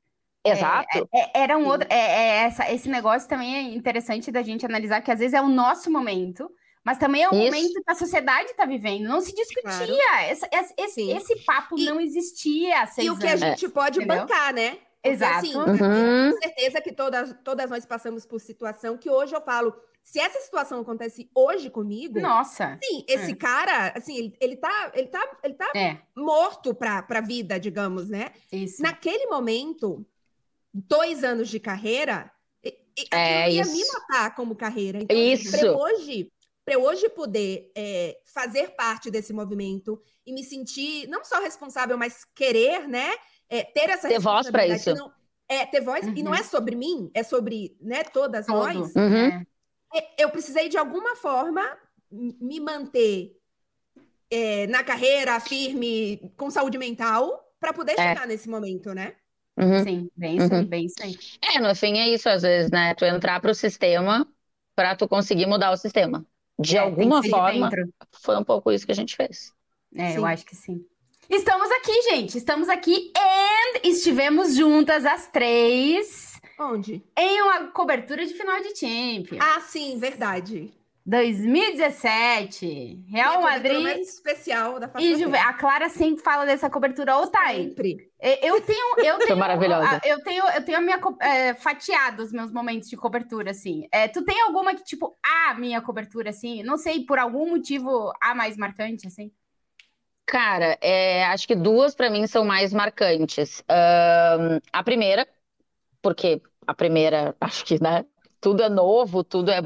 Exato. É, é, era um outro. É, é, essa, esse negócio também é interessante da gente analisar, que às vezes é o nosso momento, mas também é o Isso. momento que a sociedade está vivendo. Não se discutia. Claro. Esse, esse, esse, papo e, não existia. E o que a gente pode entendeu? bancar, né? Porque, Exato. Assim, uhum. tenho certeza que todas, todas nós passamos por situação que hoje eu falo. Se essa situação acontece hoje comigo. Nossa. Sim, esse é. cara, assim, ele, ele tá, ele tá, ele tá é. morto pra, pra vida, digamos, né? Isso. Naquele momento, dois anos de carreira, é, ia isso. me matar como carreira. Então, assim, isso. Assim, hoje, para eu hoje poder é, fazer parte desse movimento e me sentir não só responsável, mas querer, né, é, ter essa ter voz para isso. Não, é ter voz uhum. e não uhum. é sobre mim, é sobre, né, todas Todo. nós. Uhum. É, eu precisei de alguma forma me manter é, na carreira firme, com saúde mental, para poder é. chegar nesse momento, né? Uhum. Sim, bem isso, uhum. bem isso aí. É, no fim é isso, às vezes, né? Tu entrar para o sistema para tu conseguir mudar o sistema. De é, alguma forma, de foi um pouco isso que a gente fez. É, sim. eu acho que sim. Estamos aqui, gente. Estamos aqui e estivemos juntas as três. Onde? Em uma cobertura de final de Champions. Ah, sim, verdade. 2017, Real Madrid. mais especial da e Juve... A Clara sempre fala dessa cobertura, ou tá Sempre. Eu tenho, eu tenho, maravilhosa. Eu tenho, eu tenho a minha é, fatiado os meus momentos de cobertura, assim. É, tu tem alguma que tipo a minha cobertura, assim? Não sei por algum motivo a mais marcante, assim. Cara, é, acho que duas para mim são mais marcantes. Um, a primeira, porque a primeira, acho que né, tudo é novo, tudo é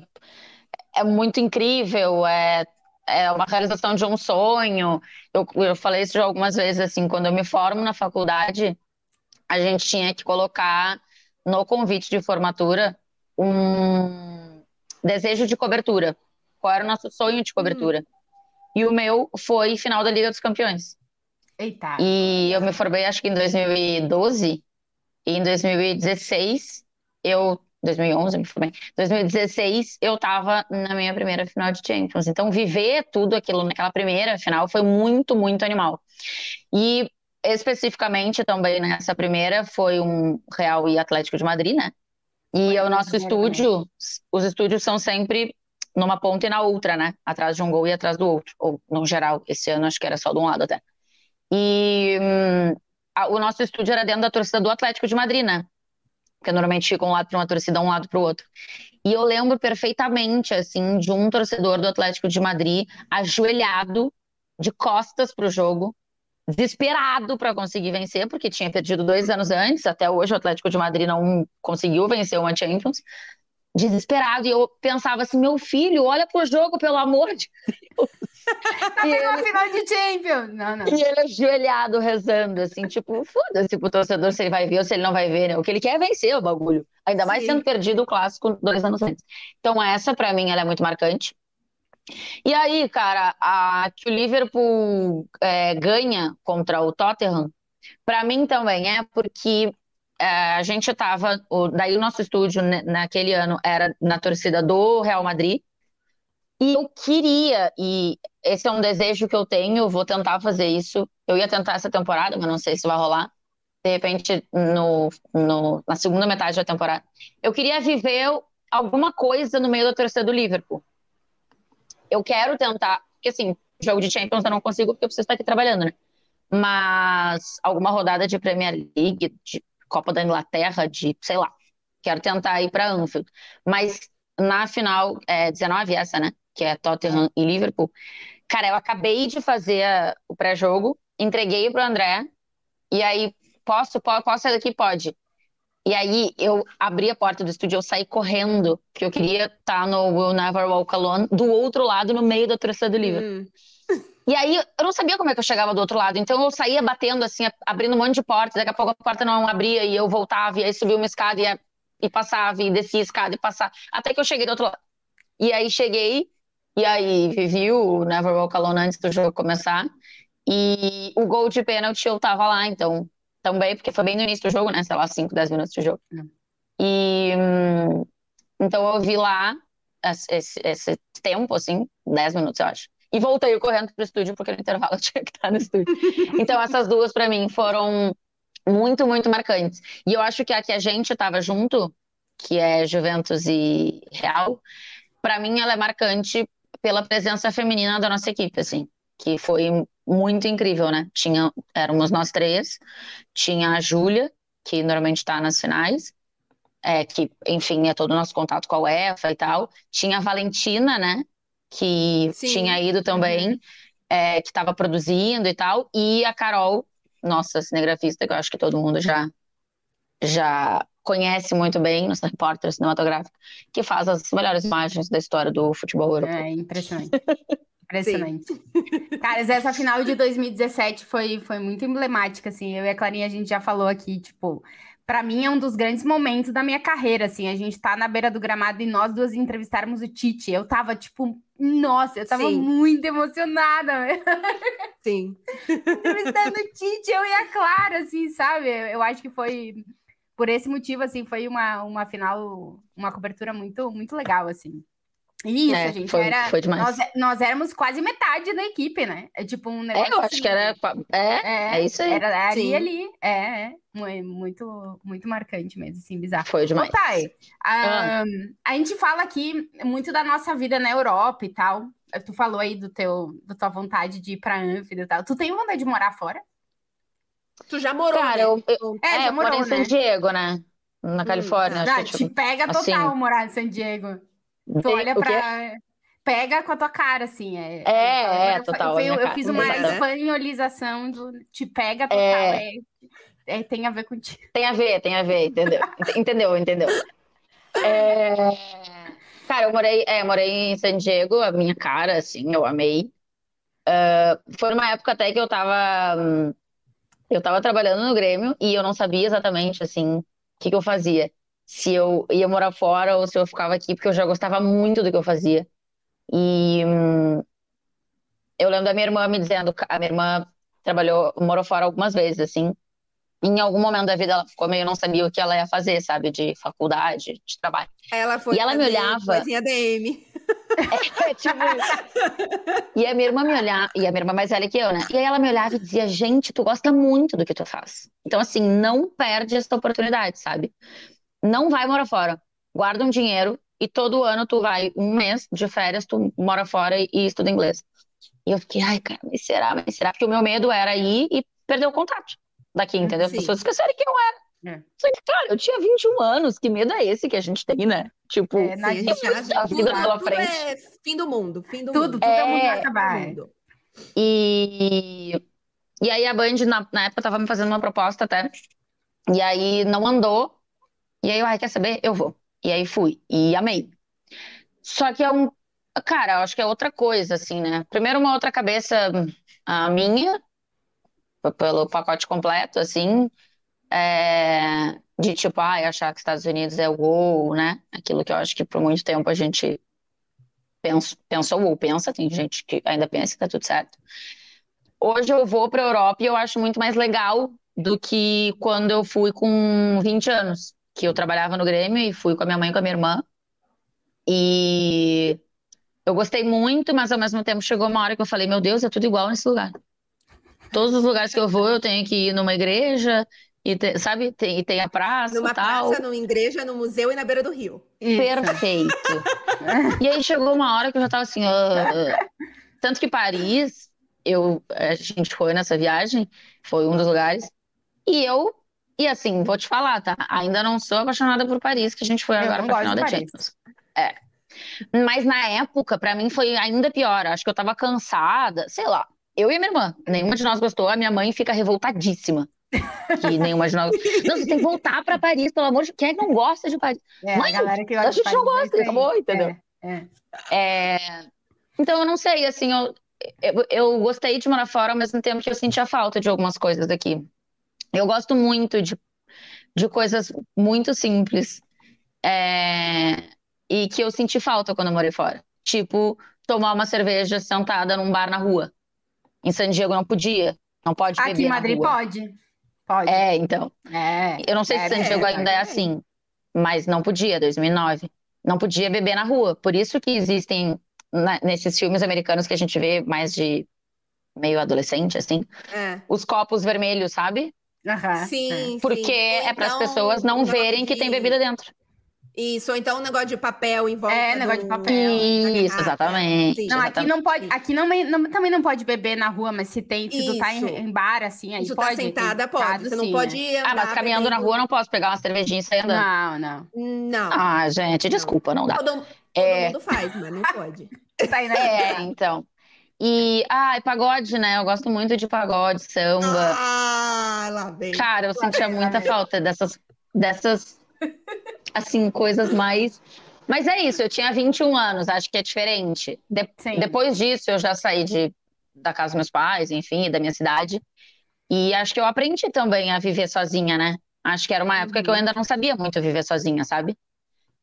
é muito incrível, é, é uma realização de um sonho. Eu, eu falei isso já algumas vezes, assim, quando eu me formo na faculdade, a gente tinha que colocar no convite de formatura um desejo de cobertura. Qual era o nosso sonho de cobertura? Uhum. E o meu foi final da Liga dos Campeões. Eita. E eu me formei, acho que em 2012. E em 2016, eu 2011, me formei. 2016, eu estava na minha primeira final de Champions. Então, viver tudo aquilo naquela primeira final foi muito, muito animal. E especificamente também nessa primeira foi um Real e Atlético de Madrid, né? E foi o nosso estúdio, também. os estúdios são sempre numa ponta e na outra, né? Atrás de um gol e atrás do outro. Ou, no geral, esse ano acho que era só de um lado até. E hum, a, o nosso estúdio era dentro da torcida do Atlético de Madrid, né? Porque normalmente fica um lado para uma torcida, um lado para o outro. E eu lembro perfeitamente, assim, de um torcedor do Atlético de Madrid ajoelhado, de costas para o jogo, desesperado para conseguir vencer, porque tinha perdido dois anos antes, até hoje o Atlético de Madrid não conseguiu vencer uma Champions, desesperado, e eu pensava assim, meu filho, olha pro jogo, pelo amor de Deus. Tá e ele... final de Champions. Não, não. E ele ajoelhado, rezando, assim, tipo, foda-se pro torcedor se ele vai ver ou se ele não vai ver, né? O que ele quer é vencer o bagulho. Ainda mais Sim. sendo perdido o clássico dois anos antes. Então, essa, para mim, ela é muito marcante. E aí, cara, a, que o Liverpool é, ganha contra o Tottenham, para mim também é porque é, a gente estava, daí o nosso estúdio né, naquele ano era na torcida do Real Madrid, e eu queria, e esse é um desejo que eu tenho, vou tentar fazer isso. Eu ia tentar essa temporada, mas não sei se vai rolar. De repente, no, no, na segunda metade da temporada. Eu queria viver alguma coisa no meio da torcida do Liverpool. Eu quero tentar, porque assim, jogo de Champions eu não consigo porque eu preciso estar aqui trabalhando, né? Mas alguma rodada de Premier League, de Copa da Inglaterra, de sei lá. Quero tentar ir para Anfield. Mas na final, é 19 essa, né? Que é Tottenham e Liverpool. Cara, eu acabei de fazer a, o pré-jogo, entreguei pro André, e aí, posso, posso, posso sair daqui? Pode. E aí eu abri a porta do estúdio, eu saí correndo, porque eu queria estar no Will Never Walk Alone, do outro lado, no meio da torcida do livro. Hum. E aí eu não sabia como é que eu chegava do outro lado, então eu saía batendo assim, abrindo um monte de portas, daqui a pouco a porta não abria e eu voltava, e aí subia uma escada e, e passava, e descia a escada e passava, até que eu cheguei do outro lado. E aí cheguei, e aí vivi o Never Walk Alone antes do jogo começar, e o gol de pênalti eu tava lá, então também, porque foi bem no início do jogo, né? Sei lá, 5, 10 minutos de jogo. Hum. E então eu vi lá esse, esse, tempo, assim, 10 minutos, eu acho. E voltei correndo pro estúdio, porque no intervalo eu tinha que estar no estúdio. Então essas duas, para mim, foram muito, muito marcantes. E eu acho que a que a gente tava junto, que é Juventus e Real, para mim ela é marcante pela presença feminina da nossa equipe, assim, que foi muito incrível, né? Tinha, éramos nós três, tinha a Júlia, que normalmente está nas finais, é, que, enfim, é todo o nosso contato com a UEFA e tal. Tinha a Valentina, né? Que Sim. tinha ido também, uhum. é, que estava produzindo e tal. E a Carol, nossa cinegrafista, que eu acho que todo mundo já, já conhece muito bem, nossa repórter cinematográfica, que faz as melhores imagens da história do futebol europeu. É impressionante. Impressionante. Cara, essa final de 2017 foi, foi muito emblemática, assim. Eu e a Clarinha, a gente já falou aqui, tipo, para mim é um dos grandes momentos da minha carreira, assim. A gente tá na beira do gramado e nós duas entrevistarmos o Tite. Eu tava, tipo, nossa, eu tava Sim. muito emocionada. Sim. Entrevistando o Tite, eu e a Clara, assim, sabe? Eu acho que foi por esse motivo, assim, foi uma, uma final, uma cobertura muito, muito legal, assim. Isso, é, a gente foi, era. Foi demais. Nós, nós éramos quase metade da equipe, né? É tipo um negócio. É, eu acho assim, que era. É, é, é, isso aí. Era ali ali. É, é. Muito, muito marcante mesmo, assim, bizarro. Foi demais. Ô, Thay, ah. a gente fala aqui muito da nossa vida na Europa e tal. Tu falou aí do teu, da tua vontade de ir pra Anfield e tal. Tu tem vontade de morar fora? Tu já morou, Cara, né? eu, eu, é, é, já morou, em San né? Diego, né? Na hum. Califórnia. Hum. Acho que, tipo, te pega total assim, morar em San Diego. Tu olha pra. Pega com a tua cara, assim. É, é, é total. Eu, eu fiz uma espanholização do te pega total. É... É, é, tem a ver contigo. Tem a ver, tem a ver, entendeu? entendeu, entendeu. É... Cara, eu morei, é, morei em San Diego, a minha cara, assim, eu amei. Uh, foi uma época até que eu tava. Eu tava trabalhando no Grêmio e eu não sabia exatamente, assim, o que, que eu fazia se eu ia morar fora ou se eu ficava aqui, porque eu já gostava muito do que eu fazia. E hum, eu lembro da minha irmã me dizendo, a minha irmã trabalhou, morou fora algumas vezes, assim. Em algum momento da vida ela ficou meio não sabia o que ela ia fazer, sabe, de faculdade, de trabalho. Ela foi e ela me olhava. DM. É, tipo, e a minha irmã me olhava, e a minha irmã mais velha que eu, né? E aí ela me olhava e dizia: Gente, tu gosta muito do que tu faz. Então, assim, não perde essa oportunidade, sabe? não vai morar fora. Guarda um dinheiro e todo ano tu vai um mês de férias, tu mora fora e, e estuda inglês. E eu fiquei, ai, cara, mas será, mas será? Porque o meu medo era ir e perder o contato daqui, entendeu? As pessoas esquecerem quem eu era. É. Só que, cara, eu tinha 21 anos, que medo é esse que a gente tem, né? Tipo, é, na gente a vida pela frente. É fim do mundo, fim do tudo, mundo. Tudo, é mundo vai acabar. E, e aí a Band, na, na época, tava me fazendo uma proposta até. E aí não andou, e aí eu, ai, quer saber? Eu vou. E aí fui. E amei. Só que é um. Cara, eu acho que é outra coisa, assim, né? Primeiro, uma outra cabeça a minha, pelo pacote completo, assim, é... de tipo, ai, achar que Estados Unidos é o gol, né? Aquilo que eu acho que por muito tempo a gente pensa, pensou ou pensa, tem gente que ainda pensa que tá tudo certo. Hoje eu vou para a Europa e eu acho muito mais legal do que quando eu fui com 20 anos que eu trabalhava no Grêmio e fui com a minha mãe e com a minha irmã. E eu gostei muito, mas ao mesmo tempo chegou uma hora que eu falei: Meu Deus, é tudo igual nesse lugar. Todos os lugares que eu vou, eu tenho que ir numa igreja, e te, sabe, tem, e tem a praça Numa tal. praça, numa igreja, no museu e na beira do rio. Perfeito. e aí chegou uma hora que eu já tava assim. Uh, tanto que Paris, eu, a gente foi nessa viagem, foi um dos lugares, e eu e assim, vou te falar, tá? Ainda não sou apaixonada por Paris, que a gente foi eu agora pra final da Champions. É. Mas na época, para mim, foi ainda pior. Acho que eu tava cansada, sei lá. Eu e a minha irmã, nenhuma de nós gostou. A minha mãe fica revoltadíssima. Que nenhuma de nós. Não, você tem que voltar para Paris, pelo amor de Quem é que não gosta de Paris? É, Mãe, a galera que gosta a gente não gosta, acabou, entendeu? É, é. é, Então, eu não sei, assim, eu, eu, eu gostei de morar fora ao mesmo tempo que eu sentia falta de algumas coisas daqui. Eu gosto muito de, de coisas muito simples é, e que eu senti falta quando eu morei fora. Tipo, tomar uma cerveja sentada num bar na rua. Em San Diego não podia. Não pode beber Aqui em Madrid pode. Pode. É, então. É. Eu não sei é, se San Diego é, ainda é assim, mas não podia, 2009. Não podia beber na rua. Por isso que existem né, nesses filmes americanos que a gente vê mais de meio adolescente, assim, é. os copos vermelhos, sabe? Uhum. Sim. Porque sim. é para as então, pessoas não verem que tem bebida dentro. Isso, ou então um negócio de papel em volta. É, negócio de papel. Isso, exatamente. Sim, não, aqui não pode. Aqui não, não, também não pode beber na rua, mas se tem, se tu tá em, em, bar, assim, aí se pode. tá sentada, pode. Você sim, não pode ir. Ah, mas caminhando bebendo. na rua eu não posso pegar uma cervejinha e sair andando. Não, não. Não. Ah, gente, desculpa, não dá. Todo, todo é... mundo faz, mas não pode. tá aí, né? É, então. E, ah, pagode, né? Eu gosto muito de pagode, samba. Ah, lá vem. Cara, eu sentia muita falta dessas, dessas assim, coisas mais. Mas é isso, eu tinha 21 anos, acho que é diferente. De... Depois disso, eu já saí de... da casa dos meus pais, enfim, da minha cidade. E acho que eu aprendi também a viver sozinha, né? Acho que era uma época que eu uhum. ainda não sabia muito viver sozinha, sabe?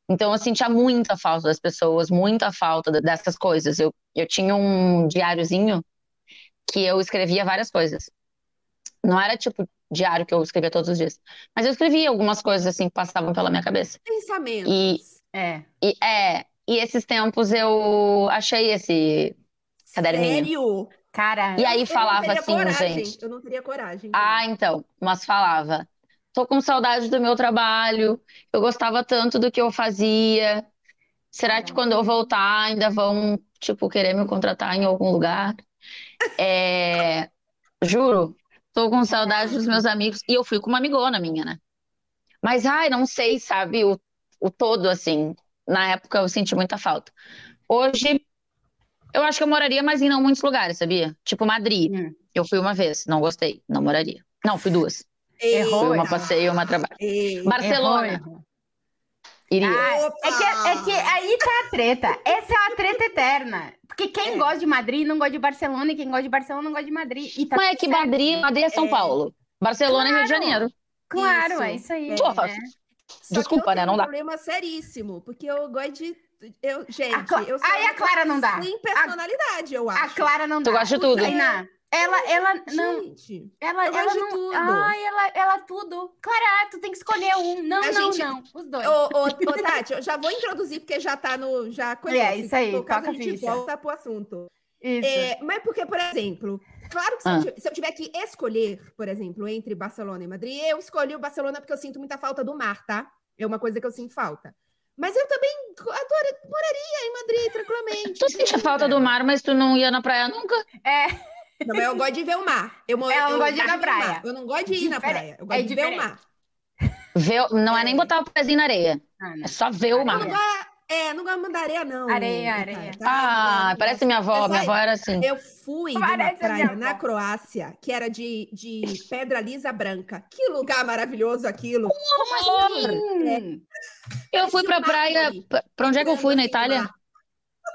Então eu sentia muita falta das pessoas, muita falta dessas coisas. Eu, eu tinha um diáriozinho que eu escrevia várias coisas. Não era tipo diário que eu escrevia todos os dias. Mas eu escrevia algumas coisas assim que passavam pela minha cabeça. Pensamentos. E é. E, é, e esses tempos eu achei esse caderninho. Sério? Cara, e aí falava assim, coragem. gente. Eu não teria coragem. Ah, então, mas falava. Tô com saudade do meu trabalho. Eu gostava tanto do que eu fazia. Será que quando eu voltar ainda vão, tipo, querer me contratar em algum lugar? É, juro, Tô com saudade dos meus amigos. E eu fui com uma amigona minha, né? Mas, ai, não sei, sabe, o, o todo, assim. Na época eu senti muita falta. Hoje, eu acho que eu moraria, mas em não muitos lugares, sabia? Tipo Madrid. Hum. Eu fui uma vez, não gostei, não moraria. Não, fui duas. Errou. Fui uma passeio, uma trabalho. Barcelona. Errou, Iria. Ah, é, que, é que aí tá a treta. Essa é uma treta eterna. Porque quem é. gosta de Madrid não gosta de Barcelona e quem gosta de Barcelona não gosta de Madrid. E tá Mas é que certo. Madrid, Madrid é São é. Paulo. Barcelona claro. é Rio de Janeiro. Claro, isso. é isso aí. Porra, é. Desculpa, né? Não dá. um problema seríssimo, porque eu gosto de. Eu, gente, a eu Aí a Clara não dá. Sem personalidade, a... eu acho. A Clara não dá. Tu gosta de tudo. Tainá, ela, ela não. Gente, ela, ela não. Tudo. Ai, ela, ela tudo. Clara, tu tem que escolher um. Não, a não, gente... não. Os dois. Ô, ô, ô, Tati, eu já vou introduzir, porque já tá no. Já conhece. É, isso aí. Toca a gente ficha. volta pro assunto. Isso. É, mas porque, por exemplo, claro que se, ah. eu, se, eu, tiver que escolher, por exemplo, entre Barcelona e Madrid, eu escolhi o Barcelona porque eu sinto muita falta do mar, tá? É uma coisa que eu sinto falta. Mas eu também adoro, moraria em Madrid, tranquilamente. Tu sente falta do mar, mas tu não ia na praia nunca? É. Não, eu gosto de ver o mar. Eu, Ela não gosta de ir na praia. Eu não gosto de ir na praia. Eu gosto é de ver o mar. Ver, não é nem botar o pezinho na areia. Ah, é só ver o mar. Não gosto, é, não gosto de mandar areia, não. Areia, areia. Tá? Ah, parece minha avó. Minha avó era assim. Eu fui numa praia na Croácia, que era de, de pedra lisa branca. Que lugar maravilhoso aquilo. Como assim? É. Eu fui pra praia. Pra onde é que eu fui na Itália?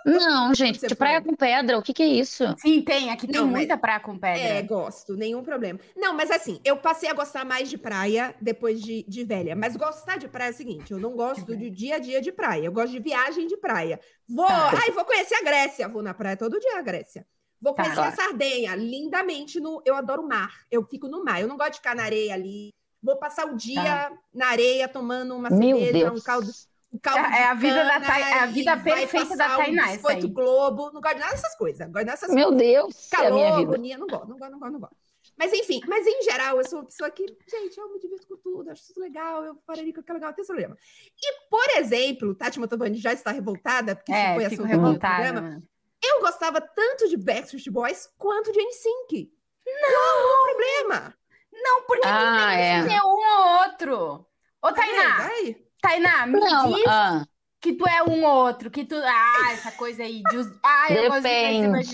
Não, gente, de praia com pedra, o que que é isso? Sim, tem, aqui tem não, muita mas... praia com pedra. É, gosto, nenhum problema. Não, mas assim, eu passei a gostar mais de praia depois de, de velha. Mas gostar de praia é o seguinte, eu não gosto de dia a dia de praia, eu gosto de viagem de praia. Vou, tá. ai, vou conhecer a Grécia, vou na praia todo dia, a Grécia. Vou tá, conhecer tá, a Sardenha, lindamente, no, eu adoro mar, eu fico no mar, eu não gosto de ficar na areia ali. Vou passar o dia tá. na areia tomando uma Meu cerveja, Deus. um caldo é, é a vida cana, da é a vida perfeita da Tainá. Biscoito Globo, não gosto de nada dessas coisas. Não gosto dessas Meu coisas. Deus, Calor, é a minha vida. agonia, não gosto, não gosto, não gosto, não gosto. Mas enfim, mas em geral, eu sou uma pessoa que, gente, eu me divirto com tudo, acho tudo legal, eu pararia com aquilo legal, não tem problema. E, por exemplo, Tati Motovani já está revoltada, porque é, isso foi assunto do programa. Eu gostava tanto de Backstreet Boys quanto de NSYNC. Não, não problema. Não, porque ah, tem é. um ou outro. Ô, Tainá, vai. Tainá, me não, diz ah que tu é um ou outro, que tu. Ah, essa coisa aí de. Ah, eu Depende.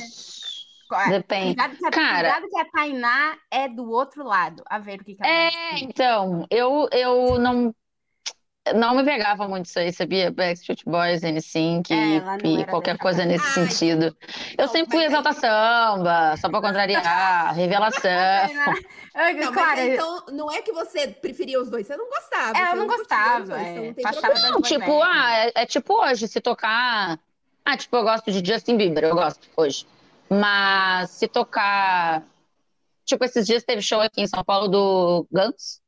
Depende. Cuidado que, a, Cara, cuidado que a Tainá é do outro lado. A ver o que, que ela É, então, eu, eu não não me pegava muito isso aí, sabia? Backstreet Boys, NSYNC é, e qualquer coisa nesse ah, sentido. Eu não, sempre fui exalta samba, só pra contrariar, revelação. não, claro, então, não é que você preferia os dois, você não gostava. É, eu não gostava. É, não, não tipo, ah, é, é, tipo hoje, se tocar... Ah, tipo, eu gosto de Justin Bieber, eu gosto hoje. Mas se tocar... Tipo, esses dias teve show aqui em São Paulo do Guns.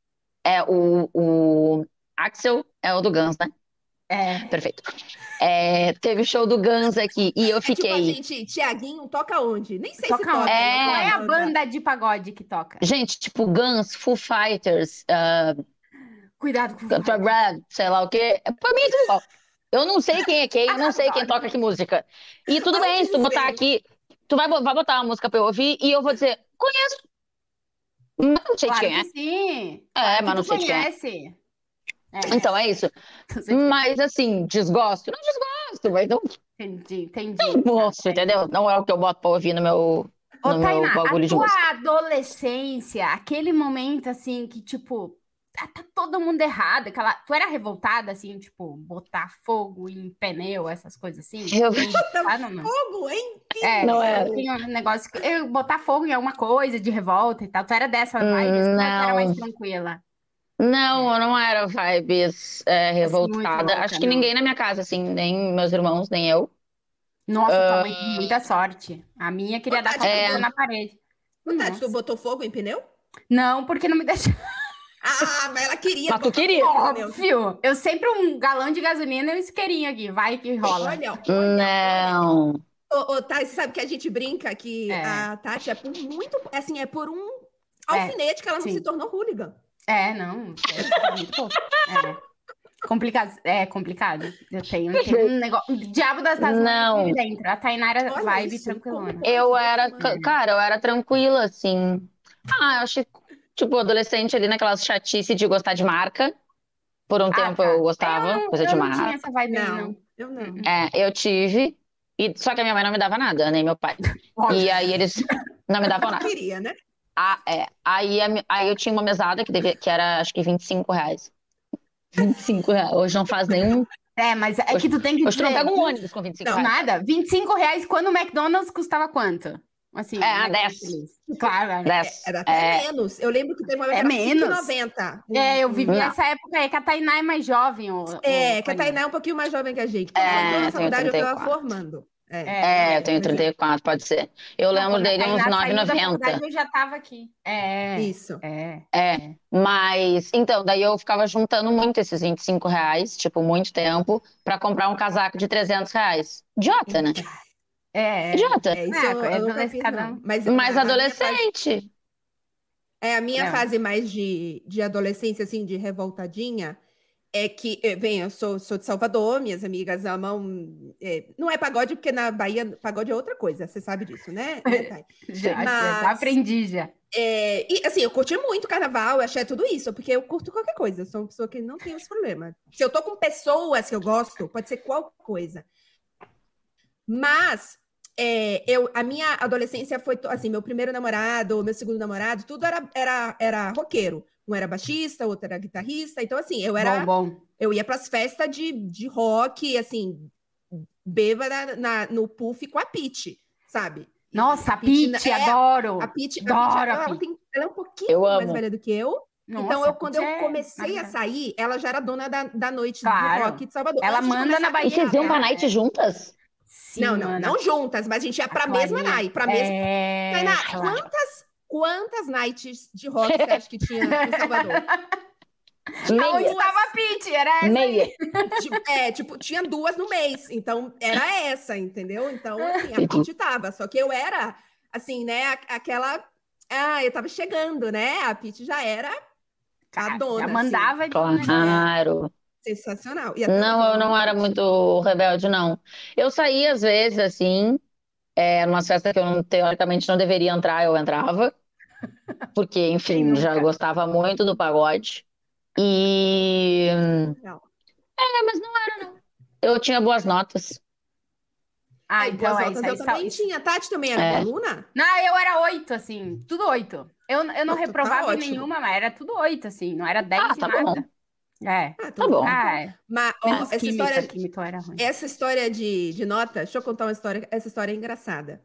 É, o, o Axel é o do Guns, né? É. Perfeito. É, teve show do Guns aqui e eu fiquei. É tipo, gente, Tiaguinho toca onde? Nem sei toca se toca. É... Qual é a banda de pagode que toca? Gente, tipo Guns, Foo Fighters. Uh... Cuidado com o Brad, sei lá o quê. Pra mim, tudo Eu não sei quem é quem, não sei quem toca que música. E tudo bem, se tu botar aqui, tu vai, vai botar uma música pra eu ouvir e eu vou dizer, conheço. Mas não sei claro quem é. Sim. É, mas não sei conhece. quem é. É. Então é isso. Mas assim, desgosto? Não desgosto, mas não. Entendi, entendi. Não gosto, entendeu? Não é o que eu boto pra ouvir no meu, Ô, no Tainá, meu bagulho a tua adolescência, aquele momento assim que, tipo, tá, tá, todo mundo errado. Aquela... Tu era revoltada, assim, tipo, botar fogo em pneu, essas coisas assim? Eu... Botar ah, não, não. fogo em é, não é. Tinha um negócio que eu botar fogo em alguma coisa de revolta e tal. Tu era dessa vibe, hum, não. era mais tranquila. Não, eu não era vibes é, revoltada. Acho que não. ninguém na minha casa, assim, nem meus irmãos, nem eu. Nossa, uh... tua mãe tem muita sorte. A minha queria dar é... na parede. Tati, tu botou fogo em pneu? Não, porque não me deixou. Ah, mas ela queria. Mas tu queria. Óbvio. Eu sempre um galão de gasolina e um isqueirinho aqui. Vai que rola. Olha, olha Não. Ô, ô, Tati, sabe que a gente brinca que é. a Tati é por muito... Assim, é por um é, alfinete é, que ela não sim. se tornou hooligan. É, não. É, é. Complicado, é complicado. Eu tenho, eu tenho um negócio. Diabo das Tasmanias não. dentro. A Tainara Olha vibe isso, tranquilona. Eu era, cara, eu era tranquila, assim. Ah, eu acho tipo, adolescente ali naquela chatice de gostar de marca. Por um ah, tempo tá. eu gostava, eu, coisa eu de marca. Não tinha essa vibe, não. não. Eu não. É, eu tive. E, só que a minha mãe não me dava nada, nem meu pai. Óbvio. E aí eles não me davam nada. queria, né? Ah, é. Aí, aí eu tinha uma mesada que, devia, que era acho que 25 reais. 25 reais. Hoje não faz nenhum. É, mas é hoje, que tu tem que hoje tu não pega um ônibus com 25 não, reais. Nada. 25 reais quando o McDonald's custava quanto? Assim, é, 10. Claro. 10. Era até é... menos. Eu lembro que teve uma é menos. 5,90. É, eu vivi não. essa época aí, que a Tainá é mais jovem. O, é, o... que a Tainá é um pouquinho mais jovem que a gente. Quando é, entrou na faculdade, eu estava formando. É, é, é eu tenho 34, pode ser. Eu não, lembro dele uns 9,90. Eu já estava aqui. É. Isso. É, é. Mas, então, daí eu ficava juntando muito esses 25 reais, tipo, muito tempo, para comprar um casaco de 300 reais. Idiota, né? É. Idiota. É, isso eu, eu, eu fiz, Mas, Mas adolescente. É, a minha fase mais de, de adolescência, assim, de revoltadinha é que, bem, eh, eu sou, sou de Salvador, minhas amigas amam. É, não é pagode, porque na Bahia pagode é outra coisa, você sabe disso, né? já, Mas, já aprendi já. É, e assim, eu curti muito carnaval, achei tudo isso, porque eu curto qualquer coisa, eu sou uma pessoa que não tem esse problema. Se eu tô com pessoas que eu gosto, pode ser qualquer coisa. Mas é, eu, a minha adolescência foi assim, meu primeiro namorado, meu segundo namorado, tudo era, era, era roqueiro. Um era baixista, outro era guitarrista. Então, assim, eu era. Bom, bom. Eu ia para as festas de, de rock, assim, bêbada na, no puff com a Pete, sabe? Nossa, a Pete, é, adoro! A Pete, adoro ela, ela, tem, ela é um pouquinho eu mais amo. velha do que eu. Nossa, então, eu, quando eu é comecei é... a sair, ela já era dona da, da noite claro. de rock de Salvador. Ela manda na Bahia. E vocês iam pra night juntas? Sim, não, não, não juntas, mas a gente ia pra a mesma night. Pra mesma... É... Tainá, claro. quantas Quantas nights de rock você acha que tinha em Salvador? Meia. Onde estava a Pete, era essa Meia. Tipo, é, tipo, tinha duas no mês. Então, era essa, entendeu? Então, assim, a Pete tava. Só que eu era, assim, né, aquela... Ah, eu tava chegando, né? A Pete já era a dona. Já assim. mandava assim. de Claro. Sensacional. Não, eu não era muito rebelde, não. Eu saía às vezes, assim, é, numa festa que eu não, teoricamente não deveria entrar, eu entrava. Porque, enfim, já gostava muito do pagode. E. Não. É, mas não era, não. Eu tinha boas notas. Ah, Aí, então é isso aí. Eu também tinha. Tati também era é. aluna? Não, eu era oito, assim, tudo oito. Eu, eu não tá reprovava tá nenhuma, mas era tudo oito, assim, não era dez ah, tá nada. Bom. É. Ah, tá bom. Ah, é. Mas, ó, essa, química, história, essa história de, de nota, deixa eu contar uma história. Essa história é engraçada.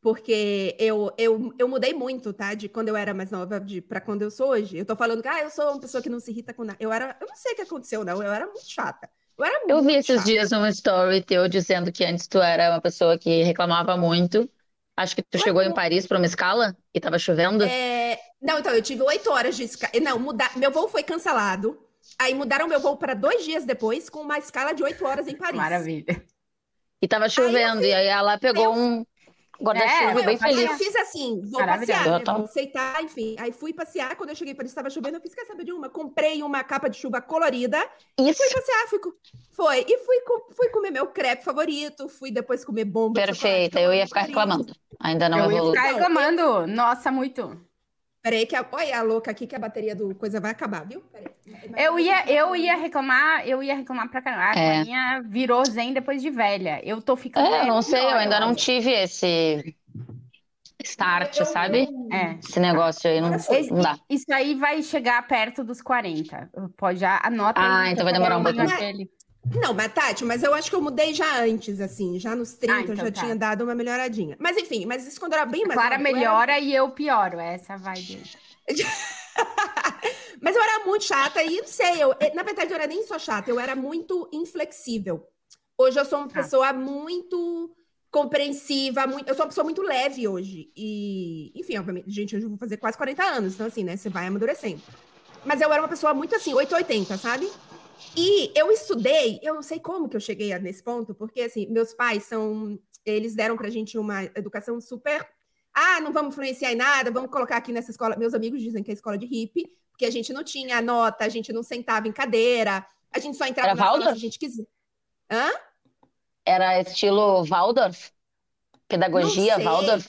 Porque eu, eu, eu mudei muito, tá? De quando eu era mais nova de, pra quando eu sou hoje. Eu tô falando que ah, eu sou uma pessoa que não se irrita com nada. Eu era. Eu não sei o que aconteceu, não. Eu era muito chata. Eu, era eu vi esses chata. dias um story teu dizendo que antes tu era uma pessoa que reclamava muito. Acho que tu chegou em Paris para uma escala e tava chovendo. É... Não, então, eu tive oito horas de escala. Não, mudar... meu voo foi cancelado. Aí mudaram meu voo para dois dias depois, com uma escala de oito horas em Paris. Maravilha. E tava chovendo, aí e aí ela pegou eu... um guarda-chuva é, bem feliz. Eu fiz assim, vou passear, né? vou aceitar, enfim. Aí fui passear, quando eu cheguei para estava chovendo, eu fiz, quer saber de uma? Comprei uma capa de chuva colorida Isso. e fui passear, fui, foi, e fui, fui comer meu crepe favorito, fui depois comer bomba. Perfeita, eu ia ficar reclamando. Ainda não eu ia ficar reclamando, nossa, muito. Peraí, que a, olha a louca aqui que a bateria do coisa vai acabar, viu? Peraí. Eu ia, eu ia reclamar, eu ia reclamar pra caramba. A é. minha virou zen depois de velha. Eu tô ficando. É, não sei, eu ainda não tive esse start, sabe? É. Esse negócio aí não, esse, não dá. Isso aí vai chegar perto dos 40. Pode já anota. Ah, então vai demorar um pouquinho. Não, mas Tati, mas eu acho que eu mudei já antes, assim, já nos 30 ah, então eu já tá. tinha dado uma melhoradinha. Mas enfim, mas isso quando era bem mais. Clara melhora era... e eu pioro, essa vai dele. mas eu era muito chata e não sei, eu, na verdade eu era nem só chata, eu era muito inflexível. Hoje eu sou uma ah. pessoa muito compreensiva, muito, eu sou uma pessoa muito leve hoje. E, enfim, obviamente, gente, hoje eu vou fazer quase 40 anos, então assim, né, você vai amadurecendo. Mas eu era uma pessoa muito assim, 880, sabe? E eu estudei, eu não sei como que eu cheguei nesse ponto, porque assim, meus pais são, eles deram pra gente uma educação super, ah, não vamos influenciar em nada, vamos colocar aqui nessa escola, meus amigos dizem que é escola de hippie, porque a gente não tinha nota, a gente não sentava em cadeira, a gente só entrava Era na Waldorf? a gente quiser. Hã? Era estilo Waldorf? Pedagogia Waldorf?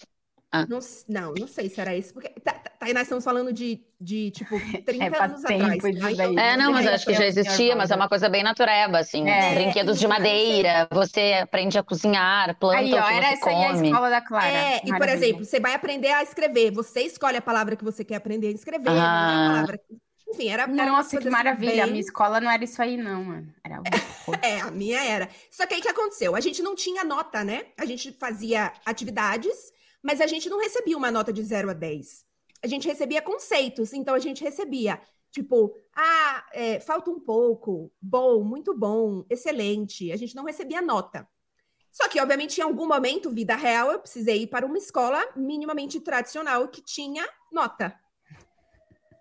Ah. Não, não, não sei se era isso, porque tá, tá, tá nós estamos falando de, de tipo, 30 é, anos atrás. É, não, mas acho que já existia, mas é uma coisa bem natureba, assim. É, brinquedos de madeira, você aprende a cozinhar, planta aí, ó, o que era você essa come. Aí a escola da Clara. É, e por exemplo, você vai aprender a escrever, você escolhe a palavra que você quer aprender a escrever, ah. não é a ah. palavra enfim, era. Nossa, que maravilha. Bem... A minha escola não era isso aí, não, mano. Era É, a minha era. Só que aí o que aconteceu? A gente não tinha nota, né? A gente fazia atividades mas a gente não recebia uma nota de 0 a 10. A gente recebia conceitos, então a gente recebia, tipo, ah, é, falta um pouco, bom, muito bom, excelente. A gente não recebia nota. Só que, obviamente, em algum momento, vida real, eu precisei ir para uma escola minimamente tradicional que tinha nota.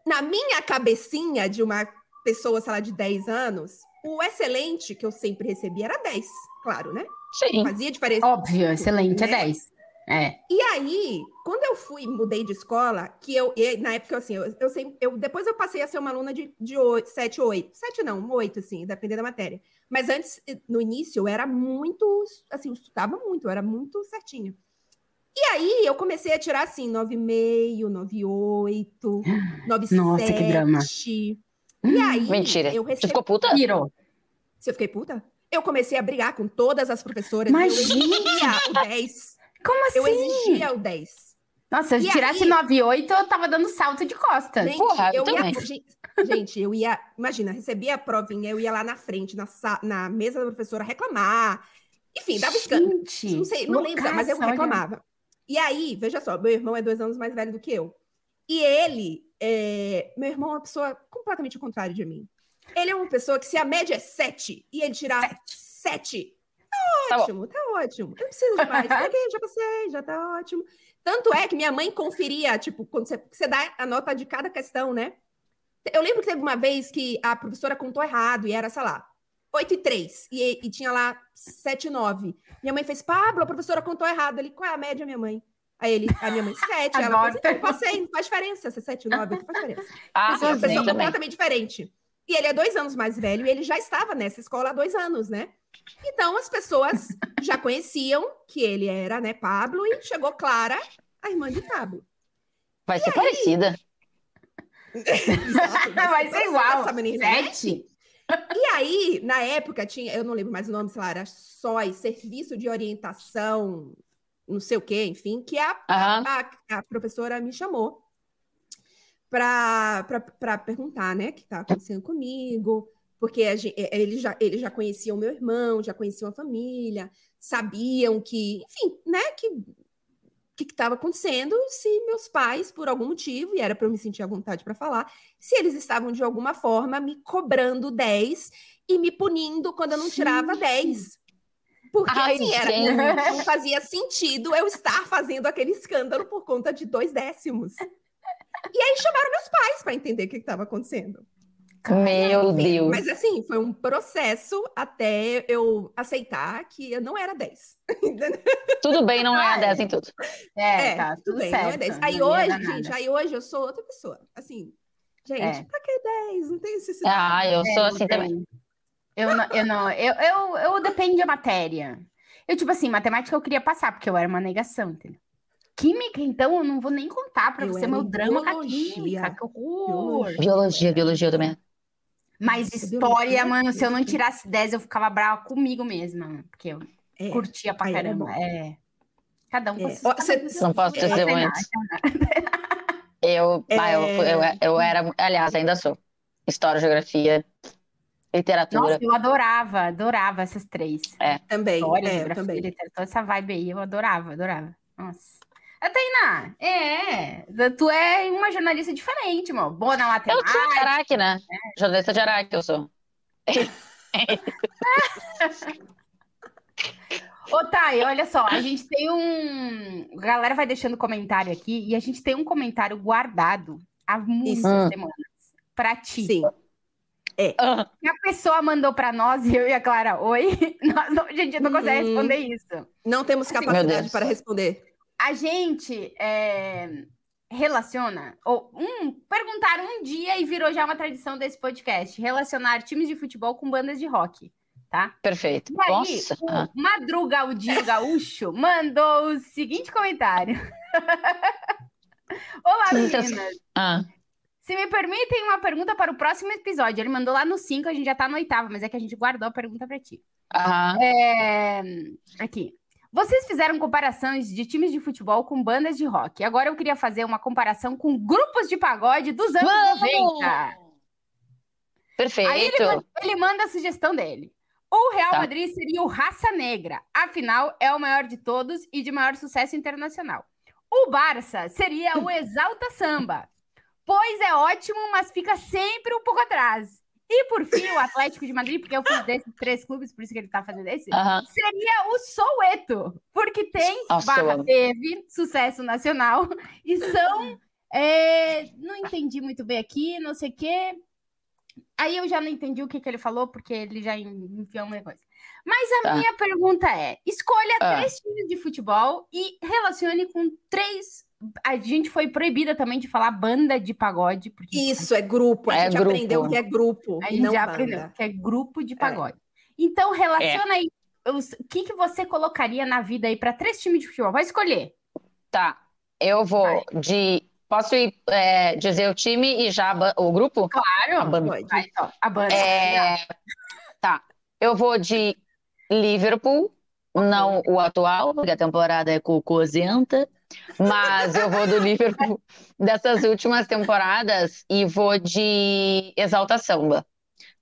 Na minha cabecinha de uma pessoa, sei lá, de 10 anos, o excelente que eu sempre recebia era 10, claro, né? Sim. Fazia diferença. Óbvio, excelente é né? é 10. É. E aí, quando eu fui, mudei de escola, que eu, na época, assim, eu, eu, sempre, eu depois eu passei a ser uma aluna de, de 8, 7, 8. 7 não, 8, assim, dependendo da matéria. Mas antes, no início, eu era muito, assim, eu estudava muito, eu era muito certinha. E aí, eu comecei a tirar, assim, 9,5, 9,8, 9,7. Nossa, que drama. E aí, Mentira. Eu recebi... Você ficou puta? Virou. Se eu fiquei puta? Eu comecei a brigar com todas as professoras. Imagina! o 10. Como assim? Eu exigia o 10. Nossa, se eu tirasse 9,8, eu tava dando salto de costa. Gente, Porra, eu também. ia. Gente, eu ia. Imagina, recebia a provinha, eu ia lá na frente, na, na mesa da professora, reclamar. Enfim, dava escândalo. Não sei, não lembro, mas eu reclamava. Olha. E aí, veja só, meu irmão é dois anos mais velho do que eu. E ele, é... meu irmão é uma pessoa completamente ao contrário de mim. Ele é uma pessoa que, se a média é 7 e ele tirar 7, Tá ótimo, tá, tá ótimo. Eu não preciso de mais. Peguei, já passei, já tá ótimo. Tanto é que minha mãe conferia, tipo, quando você, você dá a nota de cada questão, né? Eu lembro que teve uma vez que a professora contou errado e era, sei lá, 8 e 3. E, e tinha lá 7 e 9. Minha mãe fez, Pablo, a professora contou errado. Ele, qual é a média, minha mãe? Aí ele, a minha mãe, 7. ela falou assim, passei, não faz diferença. Se é 7 e 9, não faz diferença. Ah, é uma pessoa completamente diferente. E ele é dois anos mais velho e ele já estava nessa escola há dois anos, né? Então as pessoas já conheciam que ele era, né, Pablo, e chegou Clara, a irmã de Pablo. Vai e ser aí... parecida. Exato, vai, ser igual. Essa menina, Sete. E aí, na época, tinha, eu não lembro mais o nome, sei lá, era SOI, Serviço de Orientação, não sei o quê, enfim, que a, uhum. a, a, professora me chamou para perguntar, né, o que está acontecendo comigo, porque gente, é, ele, já, ele já conhecia o meu irmão, já conhecia a família, sabiam que, enfim, né, que o que estava acontecendo, se meus pais, por algum motivo, e era para eu me sentir à vontade para falar, se eles estavam de alguma forma me cobrando 10 e me punindo quando eu não tirava 10. Porque Ai, assim, era, não fazia sentido eu estar fazendo aquele escândalo por conta de dois décimos. E aí chamaram meus pais para entender o que estava acontecendo. Meu Deus. Mas assim, foi um processo até eu aceitar que eu não era 10. tudo bem, não é 10 em tudo. É, é tá, tudo bem, certo. não é 10. Aí hoje, gente, aí hoje eu sou outra pessoa. Assim, gente, é. pra que 10? Não tem necessidade. Ah, eu sou é, assim também. Eu não, eu não, eu, eu, eu depende da matéria. Eu, tipo assim, matemática eu queria passar, porque eu era uma negação, entendeu? Química, então, eu não vou nem contar pra eu você meu drama biologia. com a química. Que horror! Biologia, biologia também. Mas história, mano, se eu não tirasse 10, eu ficava brava comigo mesma. Porque eu é, curtia pra caramba. É. Cada um com é. Você Não posso dizer muito. Eu, é... ah, eu, eu, eu era, aliás, ainda sou. História, geografia, literatura. Nossa, eu adorava, adorava essas três. É. Também, História, é, geografia, também. literatura, essa vibe aí, eu adorava, adorava. Nossa. A Tainá, é, tu é uma jornalista diferente, mano. Boa na matemática. Eu sou de Araque, né? É. Jornalista de Araque, eu sou. Ô, Thay, olha só, a gente tem um. A galera vai deixando comentário aqui e a gente tem um comentário guardado há muitas Isso. semanas pra ti. Sim. É. Ah. E a pessoa mandou para nós, eu e a Clara, oi. Nós, a gente não consegue uhum. responder isso. Não temos capacidade para responder a gente é, relaciona, ou um, perguntar um dia e virou já uma tradição desse podcast, relacionar times de futebol com bandas de rock, tá? Perfeito. E aí, Nossa. o ah. Madrugaldio Gaúcho mandou o seguinte comentário. Olá, meninas. Ah. Se me permitem uma pergunta para o próximo episódio. Ele mandou lá no 5, a gente já tá no oitavo, mas é que a gente guardou a pergunta para ti. Aham. É... Aqui. Vocês fizeram comparações de times de futebol com bandas de rock. Agora eu queria fazer uma comparação com grupos de pagode dos anos Vamos! 90. Perfeito. Aí ele, ele, manda a sugestão dele. O Real tá. Madrid seria o Raça Negra. Afinal, é o maior de todos e de maior sucesso internacional. O Barça seria o Exalta Samba. Pois é ótimo, mas fica sempre um pouco atrás. E por fim, o Atlético de Madrid, porque eu fiz desses três clubes, por isso que ele tá fazendo esse, seria o Soueto, porque tem, Nossa, barra, teve sucesso nacional e são. É, não entendi muito bem aqui, não sei o quê. Aí eu já não entendi o que, que ele falou, porque ele já enfiou uma coisa. Mas a tá. minha pergunta é: escolha ah. três times de futebol e relacione com três a gente foi proibida também de falar banda de pagode. Porque Isso, é grupo. A é gente grupo. aprendeu que é grupo. A gente já banda. aprendeu que é grupo de é. pagode. É. Então, relaciona é. aí. O que, que você colocaria na vida aí para três times de futebol? Vai escolher. Tá. Eu vou Vai. de. Posso ir, é, dizer o time e já o grupo? Claro. A banda. Vai, então, a banda. É... Tá. Eu vou de Liverpool, não o atual, porque a temporada é cocosenta. Mas eu vou do Liverpool dessas últimas temporadas e vou de Exalta Samba.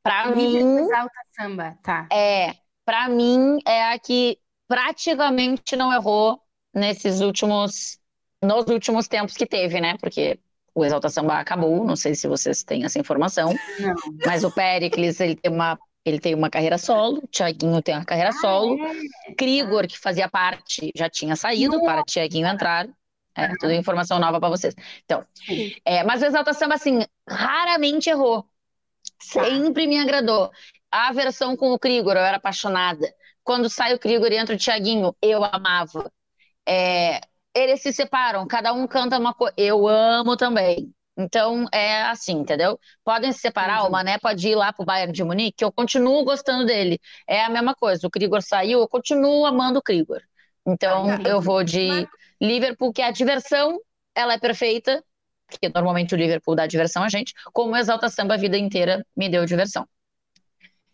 Para mim. Exalta Samba, tá. É, para mim é a que praticamente não errou nesses últimos. Nos últimos tempos que teve, né? Porque o Exalta Samba acabou, não sei se vocês têm essa informação. Não. Mas o Pericles, ele tem uma ele tem uma carreira solo, o Thiaguinho tem uma carreira ah, solo. É? Krigor, que fazia parte, já tinha saído Nossa. para o Thiaguinho entrar. É, uhum. Tudo informação nova para vocês. Então, é, mas o Exalta Samba, assim, raramente errou. Tá. Sempre me agradou. A versão com o Krigor, eu era apaixonada. Quando sai o Krigor e entra o Thiaguinho, eu amava. É, eles se separam, cada um canta uma coisa. Eu amo também. Então, é assim, entendeu? Podem se separar, Entendi. o Mané pode ir lá pro Bayern de Munique, que eu continuo gostando dele. É a mesma coisa, o Krigor saiu, eu continuo amando o Krigor. Então, ah, eu vou de Mas... Liverpool, que a diversão, ela é perfeita, porque normalmente o Liverpool dá diversão a gente, como o Exalta Samba a vida inteira me deu diversão.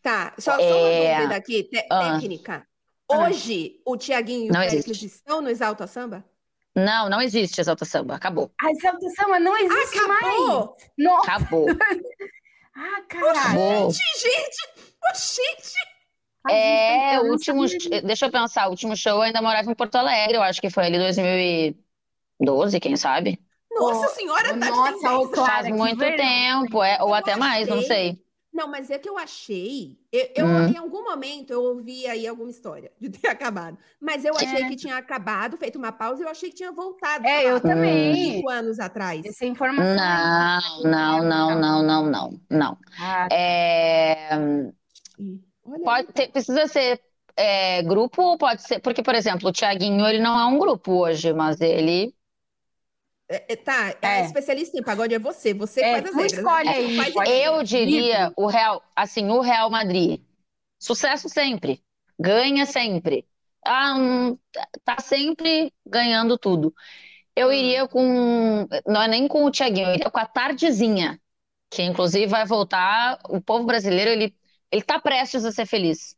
Tá, só, é... só uma é, dúvida aqui, ah. técnica. Ah. Hoje, o Tiaguinho e o Péricles estão no Exalta Samba? Não, não existe Exalta Samba, acabou. A Exalta Samba não existe acabou. mais. Nossa. Acabou. ah, caralho. Gente, gente, gente. É, o último. Deixa eu pensar, o último show eu ainda morava em Porto Alegre, eu acho que foi ali 2012, quem sabe? Nossa senhora, tá Nossa, Faz muito tempo, é, ou até mais, não sei. Não, mas é que eu achei. Eu, eu hum. Em algum momento eu ouvi aí alguma história de ter acabado. Mas eu achei é. que tinha acabado, feito uma pausa, e eu achei que tinha voltado. É, eu também. Cinco anos atrás. Essa informação. Não, não, não, não, não, não, não. Ah, tá. é... Pode ter, precisa ser é, grupo ou pode ser. Porque, por exemplo, o Tiaguinho, ele não é um grupo hoje, mas ele é, é, tá, é. especialista em pagode é você, você é, faz as regras. Escolhe aí. Eu diria o Real, assim, o Real Madrid. Sucesso sempre, ganha sempre. Ah, um, tá sempre ganhando tudo. Eu hum. iria com, não é nem com o Thiaguinho, eu iria com a Tardezinha, que inclusive vai voltar. O povo brasileiro, ele, ele tá prestes a ser feliz.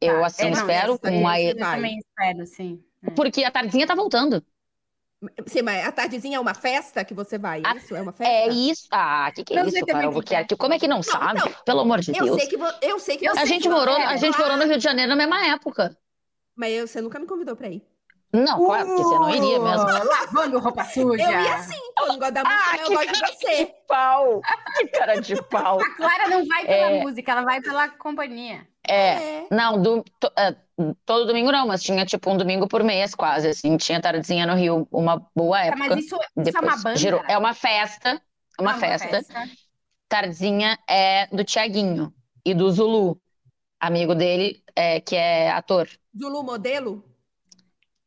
Eu, tá, assim, é, espero. Não, com a... Eu também espero, sim. Porque a Tardezinha tá voltando. Sim, mas a tardezinha é uma festa que você vai? É isso? É uma festa? É isso. Ah, o que, que é não isso, Carol Albuquerque? Como é que não, não sabe? Não. Pelo amor de eu Deus. Sei que vo... Eu sei que você. A gente, morou, a gente morou no Rio de Janeiro na mesma época. Mas eu, você nunca me convidou pra ir. Não, uh, claro, porque você não iria mesmo. Lavando roupa suja. Eu ia sim, eu não gosto da música, ah, eu gosto de você. De pau. Que cara de pau. A Clara não vai pela é... música, ela vai pela companhia. É, é. não, do, to, é, todo domingo não, mas tinha tipo um domingo por mês quase, assim, tinha tardezinha no Rio, uma boa época. Tá, mas isso, isso é uma banda? Girou. É uma festa, uma, ah, festa. uma festa. Tardezinha é do Tiaguinho e do Zulu, amigo dele, é, que é ator. Zulu modelo?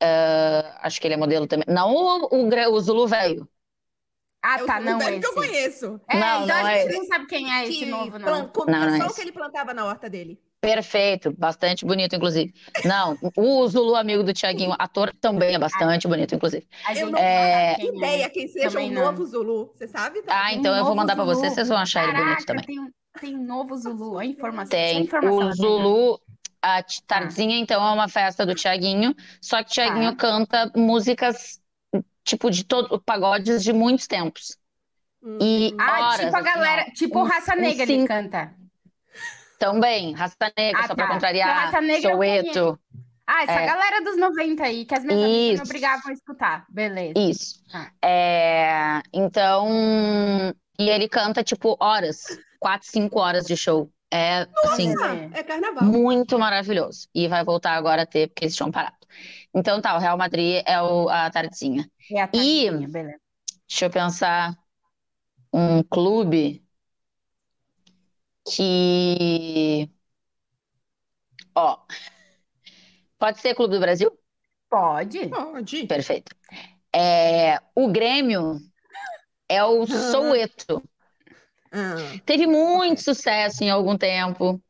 Uh, acho que ele é modelo também. Não o, o, o Zulu velho. Ah, é tá, não esse. que eu conheço. É, não, então não a gente é... não sabe quem é esse novo, não. Começou não, não é que ele plantava na horta dele. Perfeito, bastante bonito, inclusive. Não, o Zulu, amigo do Tiaguinho, ator, também é bastante bonito, inclusive. Eu não é... faço ideia quem seja o um novo Zulu, você sabe? Ah, então eu vou mandar para vocês, vocês vão achar Caraca, ele bonito também. Tem, tem novo Zulu, a informação. Tem, informação o Zulu, a Tardezinha, ah. então, é uma festa do Tiaguinho, só que Tiaguinho ah. canta músicas, tipo, de todo, pagodes de muitos tempos. Hum. E ah, horas, tipo a galera, assim, ó, tipo um, Raça Negra um, ele canta. Também, Raça Negra, ah, só tá. pra contrariar. Raça Negra Soweto. Ah, essa é. galera dos 90 aí, que as minhas Isso. amigas me obrigavam a escutar. Beleza. Isso. Ah. É, então, e ele canta, tipo, horas. Quatro, cinco horas de show. É, Nossa, assim, é carnaval. muito maravilhoso. E vai voltar agora a ter, porque eles tinham parado. Então tá, o Real Madrid é o, a tardezinha. É a tardezinha, e, beleza. Deixa eu pensar um clube que. Ó. Pode ser Clube do Brasil? Pode. Pode. Perfeito. É, o Grêmio é o Soueto. Ah. Teve muito sucesso em algum tempo.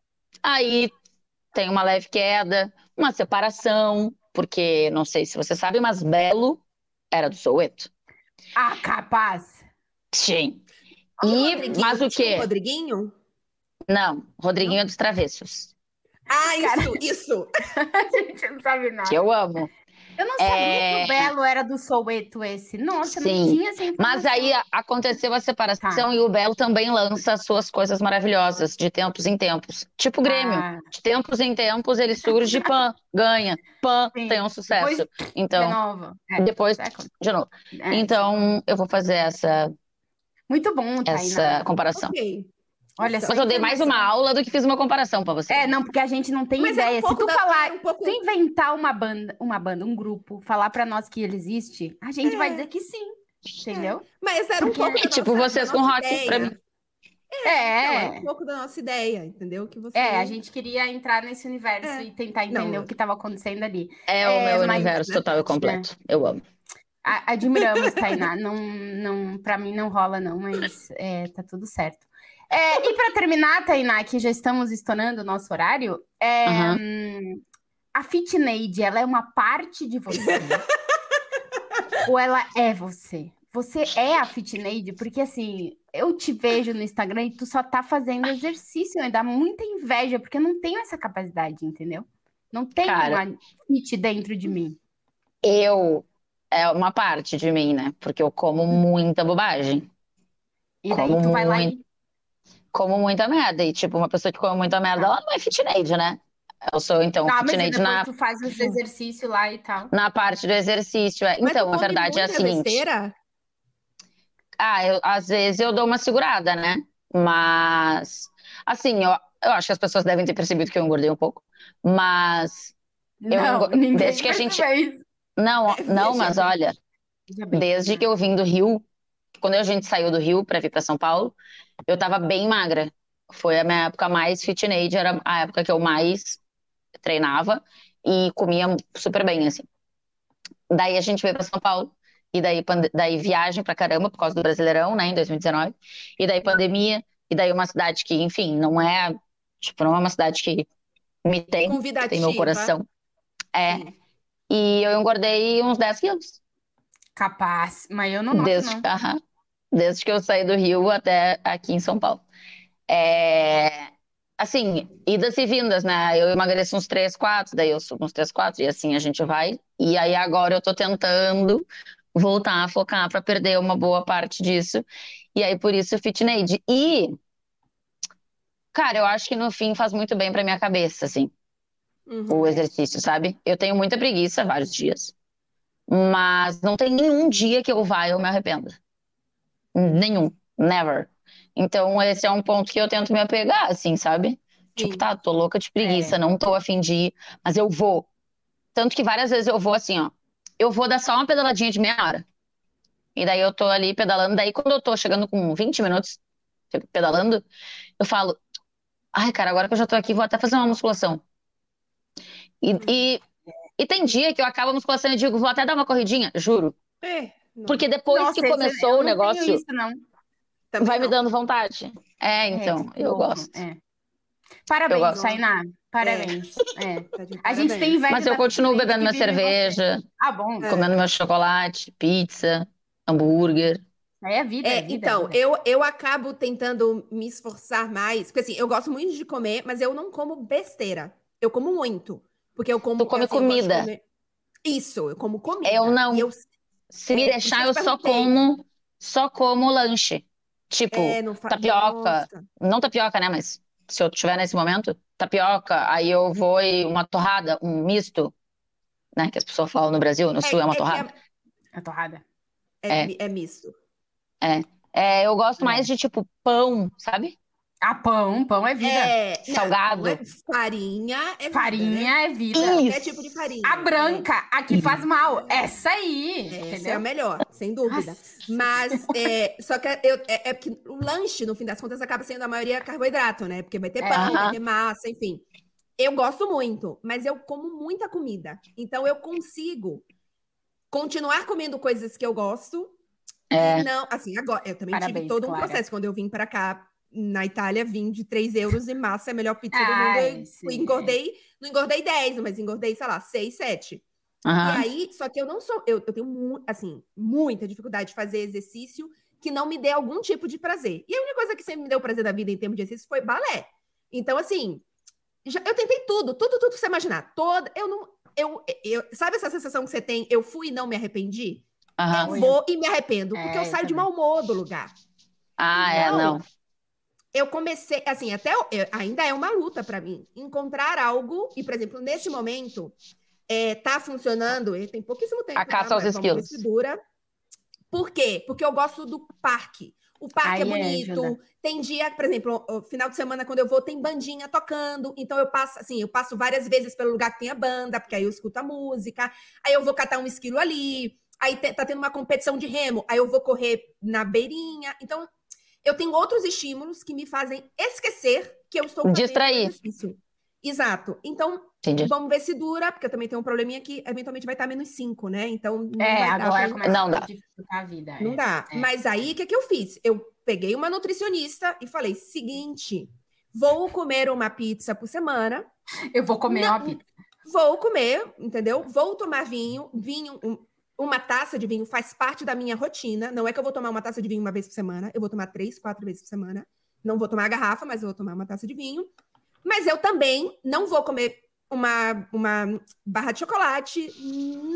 Aí tem uma leve queda, uma separação, porque não sei se você sabe, mas Belo era do Soueto. Ah, capaz. Sim. E, mas o quê? O Rodriguinho? Não, Rodriguinho não. é dos Travessos. Ah, isso, isso. a gente não sabe nada. Que eu amo. Eu não sabia é... que o Belo era do Soueto esse. Nossa, Sim. não tinha assim. Mas aí aconteceu a separação tá. e o Belo também lança suas coisas maravilhosas, de tempos em tempos. Tipo o Grêmio. Ah. De tempos em tempos ele surge, pan, ganha, pan, Sim. tem um sucesso. Depois, então, de novo. É, depois, de novo. É. Então, eu vou fazer essa muito bom, Tainá. Essa comparação. Okay. Olha só. Mas eu dei mais uma aula do que fiz uma comparação para você. É, não, porque a gente não tem Mas é ideia. É um Se tu da... falar, um pouco... tu inventar uma banda, uma banda, um grupo, falar para nós que ele existe, a gente é. vai dizer que sim. Entendeu? É. Mas era um porque... pouco. É tipo nossa, vocês com rock pra mim. É, é. Então, é um pouco da nossa ideia, entendeu? Que você... É, a gente queria entrar nesse universo é. e tentar entender não, o que estava acontecendo ali. É, o meu mas... universo total e completo. Eu amo. Admiramos, Tainá. não, não, para mim não rola, não, mas é, tá tudo certo. É, e para terminar, Tainá, que já estamos estourando o nosso horário, é, uhum. a Fitneide, ela é uma parte de você? ou ela é você? Você é a Fitneide? Porque, assim, eu te vejo no Instagram e tu só tá fazendo exercício, né? Dá muita inveja, porque eu não tenho essa capacidade, entendeu? Não tem Cara, uma fit dentro de mim. Eu, é uma parte de mim, né? Porque eu como muita bobagem. E daí como tu vai lá e... Como muita merda. E, tipo, uma pessoa que come muita merda, ela não é fitness, né? Eu sou, então, tá, mas na... tu faz os exercícios lá e tal. Na parte do exercício, é. Então, a verdade é a seguinte... Besteira? Ah, eu, às vezes eu dou uma segurada, né? Mas, assim, eu, eu acho que as pessoas devem ter percebido que eu engordei um pouco. Mas, não, eu, desde que a gente... Não, não, mas olha, desde que eu vim do Rio, quando a gente saiu do Rio para vir para São Paulo, eu tava bem magra. Foi a minha época mais fitness, era a época que eu mais treinava e comia super bem, assim. Daí a gente veio para São Paulo, e daí, daí viagem pra caramba por causa do Brasileirão, né, em 2019, e daí pandemia, e daí uma cidade que, enfim, não é, tipo, não é uma cidade que me tem, tem meu coração. É. Sim. E eu engordei uns 10 quilos. Capaz, mas eu não noto, desde, não. -huh, desde que eu saí do Rio até aqui em São Paulo. É, assim, idas e vindas, né? Eu emagreço uns 3, 4, daí eu subo uns 3, 4, e assim a gente vai. E aí agora eu tô tentando voltar a focar para perder uma boa parte disso. E aí por isso o fitness. E cara, eu acho que no fim faz muito bem para minha cabeça, assim. Uhum. O exercício, sabe? Eu tenho muita preguiça vários dias. Mas não tem nenhum dia que eu vá e eu me arrependa. Nenhum. Never. Então, esse é um ponto que eu tento me apegar, assim, sabe? Tipo, Sim. Tipo, tá, tô louca de preguiça, é. não tô afim de ir, mas eu vou. Tanto que várias vezes eu vou assim, ó. Eu vou dar só uma pedaladinha de meia hora. E daí eu tô ali pedalando. Daí, quando eu tô chegando com 20 minutos pedalando, eu falo: ai, cara, agora que eu já tô aqui, vou até fazer uma musculação. E, hum. e, e tem dia que eu acabo a musculação e digo: vou até dar uma corridinha, juro. É, Porque depois Nossa, que começou o negócio. Isso, vai não. me dando vontade. É, é então, é, eu bom, gosto. É. Parabéns, Tainá. Parabéns. É. É. Tá a gente tem inveja. Mas eu continuo bebendo minha cerveja. Ah, bom. Comendo meu chocolate, pizza, hambúrguer. É vida, é, é vida, Então, vida. Eu, eu acabo tentando me esforçar mais. Porque assim, eu gosto muito de comer, mas eu não como besteira. Eu como muito. Porque eu como. Tu come assim, comida. Comer... Isso, eu como comida. Eu não. Eu... Se me é, deixar, eu só como, só como lanche. Tipo, é, tapioca. Nossa. Não tapioca, né? Mas se eu tiver nesse momento, tapioca, aí eu vou e uma torrada, um misto, né? Que as pessoas falam no Brasil, no é, Sul é uma é torrada. É, torrada. É, é, misto. É. é. Eu gosto mais de tipo pão, sabe? Ah, pão, pão é vida. É, Salgado. Não, é farinha é vida. Farinha né? é vida. Qualquer tipo de farinha. A branca, a que faz mal. Essa aí. Essa entendeu? é a melhor, sem dúvida. Nossa. Mas, é, só que eu, é, é porque o lanche, no fim das contas, acaba sendo a maioria carboidrato, né? Porque vai ter pão, é. vai ter massa, enfim. Eu gosto muito, mas eu como muita comida. Então, eu consigo continuar comendo coisas que eu gosto. É. Não, assim, agora, eu também Parabéns, tive todo um Clara. processo. Quando eu vim para cá, na Itália vim de 3 euros e massa é a melhor pizza do mundo. Sim, engordei, não engordei 10, mas engordei, sei lá, 6, 7. Uhum. E aí, só que eu não sou, eu, eu tenho, assim, muita dificuldade de fazer exercício que não me dê algum tipo de prazer. E a única coisa que sempre me deu prazer da vida em termos de exercício foi balé. Então, assim, já, eu tentei tudo, tudo, tudo que você imaginar. Toda, eu não, eu, eu, sabe essa sensação que você tem? Eu fui e não me arrependi? Uhum. Eu vou e me arrependo, porque é, eu saio de mau humor do lugar. Ah, então, é, não eu comecei, assim, até eu, ainda é uma luta para mim encontrar algo, e, por exemplo, nesse momento, é, tá funcionando, tem pouquíssimo tempo. A caça tá, aos skills. Dura. Por quê? Porque eu gosto do parque. O parque é Aí é bonito. É, tem dia, por exemplo, final de semana, quando eu vou, tem bandinha tocando. Então eu passo, assim, eu passo várias vezes pelo lugar que tem a banda, porque aí eu escuto a música. Aí eu vou catar um esquilo ali. Aí tá tendo uma competição de remo. Aí eu vou correr na beirinha. Então, eu tenho outros estímulos que me fazem esquecer que eu estou fazendo Distrair. exercício. Exato. Então, Entendi. vamos ver se dura, porque eu também tenho um probleminha que eventualmente vai estar menos 5, né? Então, não é, agora pra... começa não dá. a vida. Não é. dá. É. Mas aí, o que, que eu fiz? Eu peguei uma nutricionista e falei, seguinte, vou comer uma pizza por semana. Eu vou comer não, uma pizza. Vou comer, entendeu? Vou tomar vinho, vinho, um, uma taça de vinho faz parte da minha rotina. Não é que eu vou tomar uma taça de vinho uma vez por semana, eu vou tomar três, quatro vezes por semana. Não vou tomar a garrafa, mas eu vou tomar uma taça de vinho. Mas eu também não vou comer uma, uma barra de chocolate,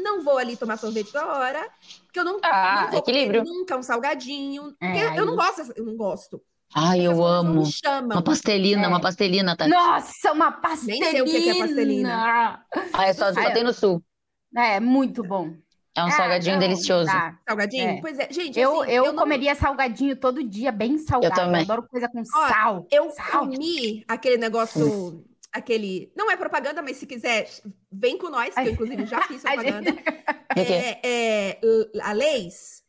não vou ali tomar sorvete toda hora, porque eu não, ah, não vou equilíbrio. nunca um salgadinho, é, eu não gosto, eu não gosto. Ai, eu amo. Uma pastelina, é. uma pastelina, tá? Nossa, uma pastelina! Nem sei o que é pastelina. Ah, é só, só tem no sul. É, muito bom. É um salgadinho não, delicioso. Tá. Salgadinho? É. Pois é, gente. Eu, assim, eu, eu comeria não... salgadinho todo dia, bem salgado. Eu também. Eu adoro coisa com Ó, sal. Eu sal. comi aquele negócio. aquele. Não é propaganda, mas se quiser, vem com nós, que eu, inclusive, já fiz propaganda. é, é, a Leis.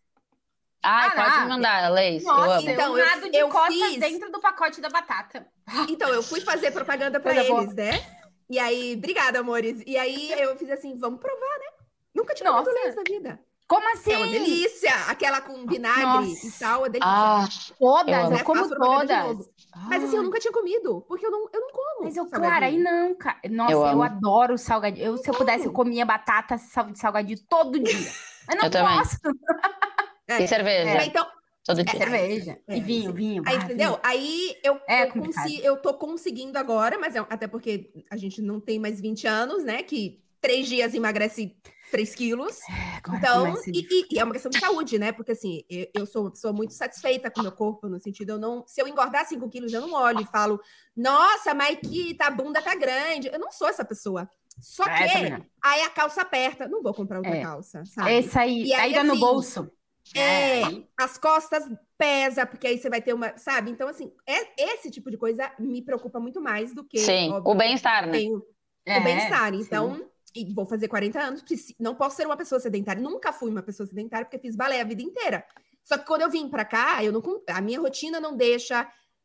Ah, pode me mandar, Leis. Nossa, então, eu, de eu fiz... dentro do pacote da batata. Então, eu fui fazer propaganda para eles, boa. né? E aí, obrigada, amores. E aí eu fiz assim, vamos provar, né? Nunca tinha comido Leis na vida. Como assim? É uma delícia. Aquela com vinagre Nossa. e tal, é delícia. Ah, todas, né? como todas. Mas assim, eu nunca tinha comido, porque eu não, eu não como. Mas eu, claro, aí não, cara. Nossa, eu, eu adoro salgadinho. Eu, se eu pudesse, eu comia batata de salgadinho todo dia. Mas não eu posso. É, e cerveja. É, então, Todo dia. É, cerveja. É, e vinho, vinho. Aí, entendeu? Vinho. Aí eu, é eu, consi, eu tô conseguindo agora, mas é, até porque a gente não tem mais 20 anos, né? Que três dias emagrece 3 quilos. É, então, e, e, é uma questão de saúde, né? Porque assim, eu, eu sou uma pessoa muito satisfeita com o meu corpo, no sentido, eu não. Se eu engordar 5 quilos, eu não olho e falo, nossa, mas que tá, a bunda tá grande. Eu não sou essa pessoa. Só é, que aí a calça aperta. Não vou comprar outra é. calça, sabe? Essa aí, e aí ainda assim, no bolso. É, as costas pesa, porque aí você vai ter uma, sabe? Então, assim, é, esse tipo de coisa me preocupa muito mais do que. Sim, óbvio, o bem-estar, né? Tenho, é, o bem-estar. Então, sim. E vou fazer 40 anos, não posso ser uma pessoa sedentária. Nunca fui uma pessoa sedentária, porque fiz balé a vida inteira. Só que quando eu vim para cá, eu não, a minha rotina não deixa.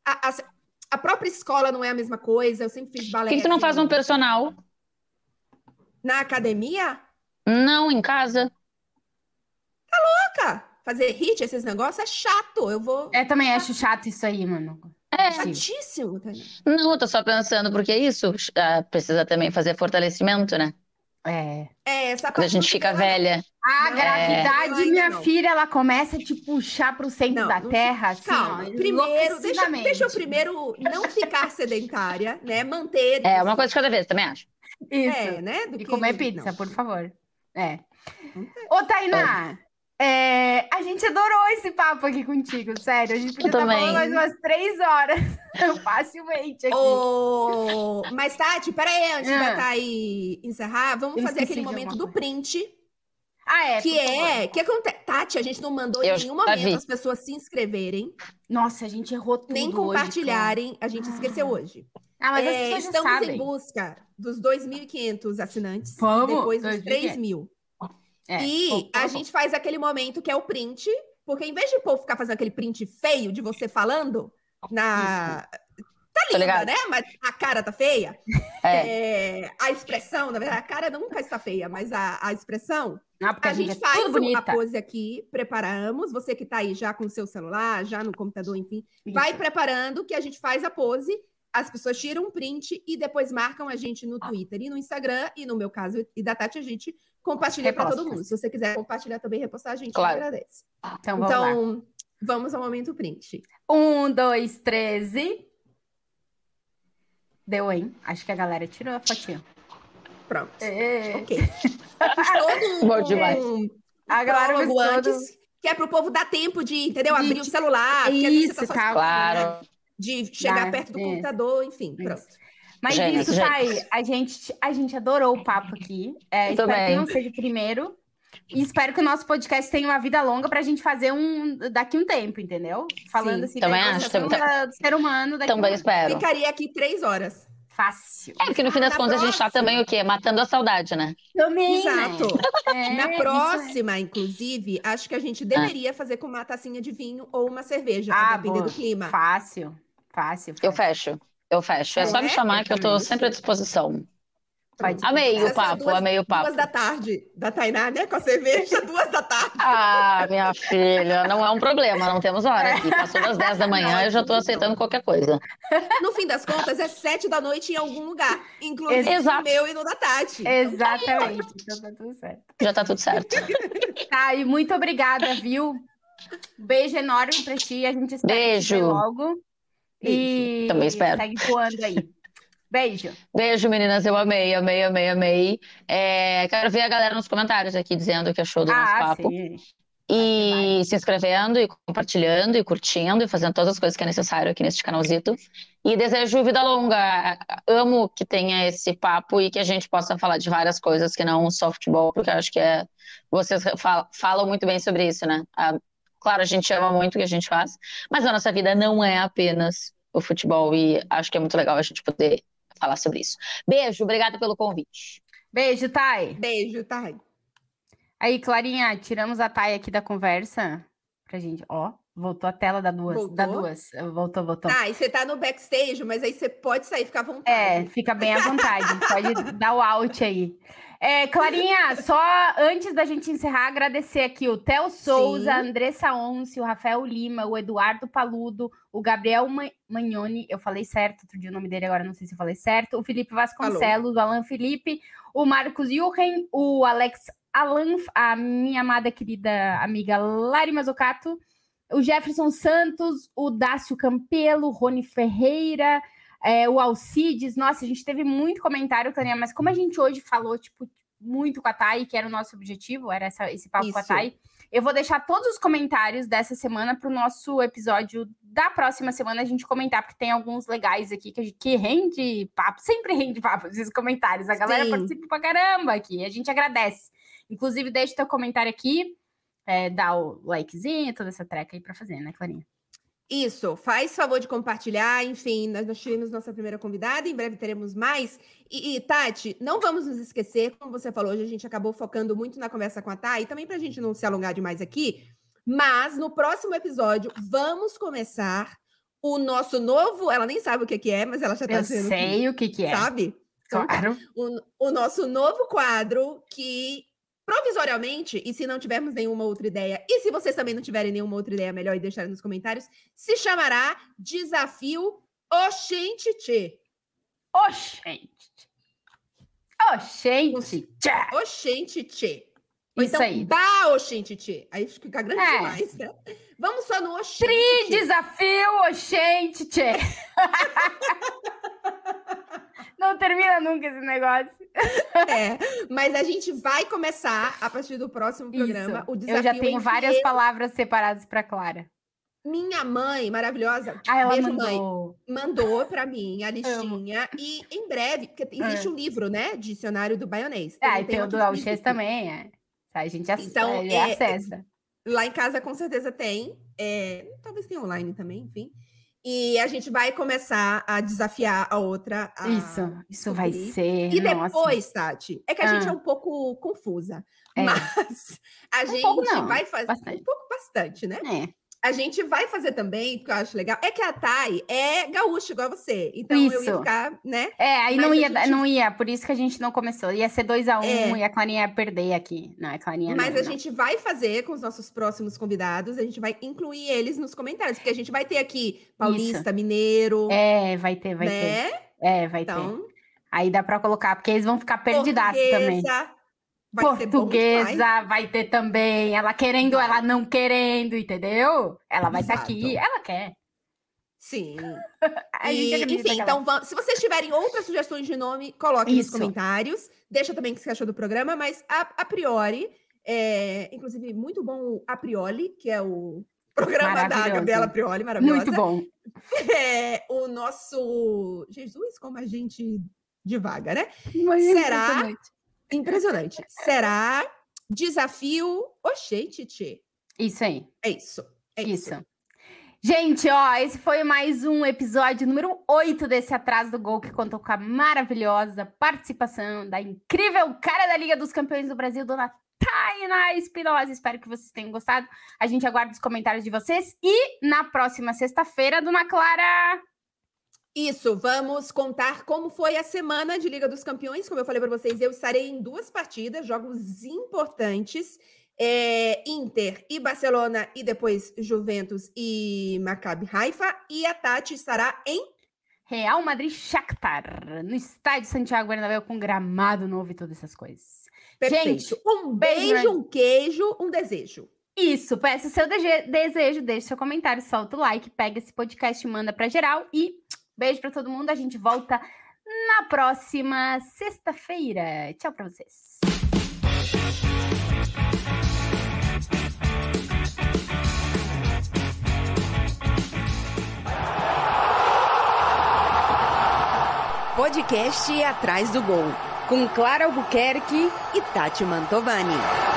A, a, a, própria escola não é a mesma coisa, eu sempre fiz balé. Por que, que tu não assim, faz um personal? Na academia? Não, em casa. Tá louca? fazer hit, esses negócios, é chato. Eu vou. É, também acho chato isso aí, mano. É chatíssimo, Tânia. Não, eu tô só pensando, porque é isso ah, precisa também fazer fortalecimento, né? É. É, essa Quando a gente fica velha. A gravidade, é... minha não. filha, ela começa a te puxar pro centro não, da não, terra. Assim, calma, ó, primeiro, deixa, deixa eu primeiro não ficar sedentária, né? Manter. É, uma coisa de cada vez, também acho. Isso. É, né? Do e que... comer pizza, por favor. É. Ô, Tainá, é, a gente adorou esse papo aqui contigo, sério. A gente podia estar falando mais umas três horas, facilmente aqui. Oh, mas, Tati, peraí, antes ah. da Thay encerrar, vamos Eu fazer aquele momento do print. Ah, é. Que é. que acontece? Tati, a gente não mandou Eu em nenhum momento as pessoas se inscreverem. Nossa, a gente errou tudo. Nem compartilharem. Hoje, a gente esqueceu ah. hoje. Ah, mas é, as estamos sabem. em busca dos 2.500 assinantes. Vamos. Depois dos 3 mil. É, e a gente faz aquele momento que é o print, porque em vez de o povo ficar fazendo aquele print feio de você falando na. Tá linda, né? Mas a cara tá feia. É. É, a expressão, na verdade, a cara nunca está feia, mas a, a expressão. Não, a, a gente é faz a pose aqui, preparamos. Você que tá aí já com o seu celular, já no computador, enfim, Isso. vai preparando que a gente faz a pose as pessoas tiram um print e depois marcam a gente no Twitter e no Instagram, e no meu caso e da Tati, a gente compartilha para todo mundo. Se você quiser compartilhar também, repostar, a gente claro. agradece. Então, vamos, então vamos ao momento print. Um, dois, treze. Deu, hein? Acho que a galera tirou a fotinha. Pronto. É. Ok. todo Bom demais. a galera antes, que é para o povo dar tempo de, entendeu? Abrir de... o celular. Isso, tá, tá claro. Né? de chegar Dá, perto do é. computador, enfim, pronto. Mas gente, isso, Thay, a gente, a gente adorou o papo aqui. É, espero bem. que não seja o primeiro. E espero que o nosso podcast tenha uma vida longa para a gente fazer um daqui um tempo, entendeu? Falando Sim, assim, também acho, também, do ser humano. Daqui também um espero. Ficaria aqui três horas. Fácil. É que no fim das contas próxima. a gente tá também o quê? Matando a saudade, né? Também. Exato. Né? Na próxima, é. inclusive, acho que a gente deveria ah. fazer com uma tacinha de vinho ou uma cerveja, ah, boa. do clima. Fácil. Fácil, fácil. Eu fecho. Eu fecho. É, é só me chamar que eu tô sempre à disposição. Pode. Amei o papo, duas, amei o papo. Duas da tarde da Tainá, né? Com a cerveja, duas da tarde. Ah, minha filha, não é um problema, não temos hora aqui. Passou das 10 da manhã, eu já estou aceitando qualquer coisa. No fim das contas, é sete da noite em algum lugar, inclusive Exato. no meu e no da Tati. Exatamente, então tá tudo certo. Já tá tudo certo. Tá, e muito obrigada, viu? Beijo enorme pra ti, a gente espera Beijo. logo. E também espero. Segue voando aí. Beijo. Beijo, meninas. Eu amei, amei, amei, amei. É, quero ver a galera nos comentários aqui dizendo o que achou do ah, nosso papo. Sim. E se inscrevendo, e compartilhando, e curtindo, e fazendo todas as coisas que é necessário aqui neste canalzito. E desejo vida longa. Amo que tenha esse papo e que a gente possa falar de várias coisas que não só futebol, porque eu acho que é. Vocês falam muito bem sobre isso, né? A, claro, a gente ama muito o que a gente faz, mas a nossa vida não é apenas o futebol, e acho que é muito legal a gente poder falar sobre isso. Beijo, obrigada pelo convite. Beijo, Thay. Beijo, Thay. Aí, Clarinha, tiramos a Thay aqui da conversa pra gente. Ó, voltou a tela da duas. Voltou? Da duas. Voltou, voltou. Ah, e você tá no backstage, mas aí você pode sair, ficar à vontade. É, fica bem à vontade. pode dar o out aí. É, Clarinha, só antes da gente encerrar, agradecer aqui o Theo Souza, a Andressa Once, o Rafael Lima, o Eduardo Paludo, o Gabriel Magnoni, eu falei certo, outro dia o nome dele agora não sei se eu falei certo, o Felipe Vasconcelos, Falou. o Alan Felipe, o Marcos Jurgen, o Alex Alan, a minha amada querida amiga Lari Mazocato, o Jefferson Santos, o Dácio Campelo, o Rony Ferreira, é, o Alcides, nossa, a gente teve muito comentário, Tânia, mas como a gente hoje falou, tipo, muito com a Thay, que era o nosso objetivo, era essa, esse papo Isso. com a Thay, eu vou deixar todos os comentários dessa semana para o nosso episódio da próxima semana a gente comentar, porque tem alguns legais aqui que, que rende papo, sempre rende papo esses comentários. A galera Sim. participa pra caramba aqui, a gente agradece. Inclusive, deixa teu comentário aqui, é, dá o likezinho, toda essa treca aí para fazer, né, Clarinha? Isso, faz favor de compartilhar. Enfim, nós, nós tivemos nossa primeira convidada, em breve teremos mais. E, e, Tati, não vamos nos esquecer, como você falou, hoje a gente acabou focando muito na conversa com a Thay, também para a gente não se alongar demais aqui. Mas no próximo episódio, vamos começar o nosso novo. Ela nem sabe o que, que é, mas ela já está dizendo. Eu sei que, o que, que é. Sabe? Claro. O, o nosso novo quadro que provisoriamente, e se não tivermos nenhuma outra ideia, e se vocês também não tiverem nenhuma outra ideia melhor e deixarem nos comentários, se chamará Desafio Oxente. Oxente. Oxente. Oxente. Ou Isso então, aí. Bah, Oxente. Aí fica grande é. demais, né? Vamos só no Oxente. Tri desafio Oxente. Não termina nunca esse negócio. É, mas a gente vai começar a partir do próximo programa Isso. o desafio. Eu já tenho várias palavras separadas para Clara. Minha mãe, maravilhosa, ah, ela beijo mandou. mãe, mandou para mim a listinha e em breve, porque existe é. um livro, né, dicionário do baionês. Ah, e tem o do Alches também, é. A gente então, é, é, acessa. Lá em casa com certeza tem, é, talvez tenha online também, enfim. E a gente vai começar a desafiar a outra. A isso, isso vai ser. E nossa. depois, Tati, é que a ah. gente é um pouco confusa. É. Mas a um gente vai fazer. Um pouco bastante, né? É a gente vai fazer também, porque eu acho legal, é que a Thay é gaúcha igual você. Então isso. eu ia ficar, né? É, aí não ia, gente... não ia, por isso que a gente não começou. Ia ser 2 a 1 um, é. e a Clarinha ia perder aqui. Não, a Clarinha Mas não, a não. gente vai fazer com os nossos próximos convidados, a gente vai incluir eles nos comentários, porque a gente vai ter aqui paulista, isso. mineiro. É, vai ter, vai né? ter. É, vai então, ter. Aí dá para colocar, porque eles vão ficar perdidaços também. Vai portuguesa vai ter também, ela querendo, vai. ela não querendo, entendeu? Ela vai estar tá aqui, ela quer. Sim. e, enfim, então, se vocês tiverem outras sugestões de nome, coloquem Isso. nos comentários. Deixa também o que você achou do programa, mas a, a priori, é, inclusive, muito bom o A Priori, que é o programa da Gabriela Prioli, maravilhosa. Muito bom. É, o nosso Jesus, como a gente divaga, né? Mas Será Impressionante. Será desafio Oxente, Tchê. Isso aí. É isso. É isso. isso. Gente, ó, esse foi mais um episódio número 8 desse Atrás do Gol, que contou com a maravilhosa participação da incrível cara da Liga dos Campeões do Brasil, dona Tainá Espinosa. Espero que vocês tenham gostado. A gente aguarda os comentários de vocês. E na próxima sexta-feira, dona Clara. Isso, vamos contar como foi a semana de Liga dos Campeões. Como eu falei para vocês, eu estarei em duas partidas, jogos importantes. É, Inter e Barcelona, e depois Juventus e Maccabi Haifa. E a Tati estará em Real Madrid Shakhtar, no estádio Santiago Bernabéu com gramado novo e todas essas coisas. Perfeito. Gente, um beijo, beijo um queijo, um desejo. Isso, peça o seu desejo, deixe seu comentário, solta o like, pega esse podcast e manda para geral. E beijo para todo mundo. A gente volta na próxima sexta-feira. Tchau para vocês. Podcast Atrás do Gol, com Clara Albuquerque e Tati Mantovani.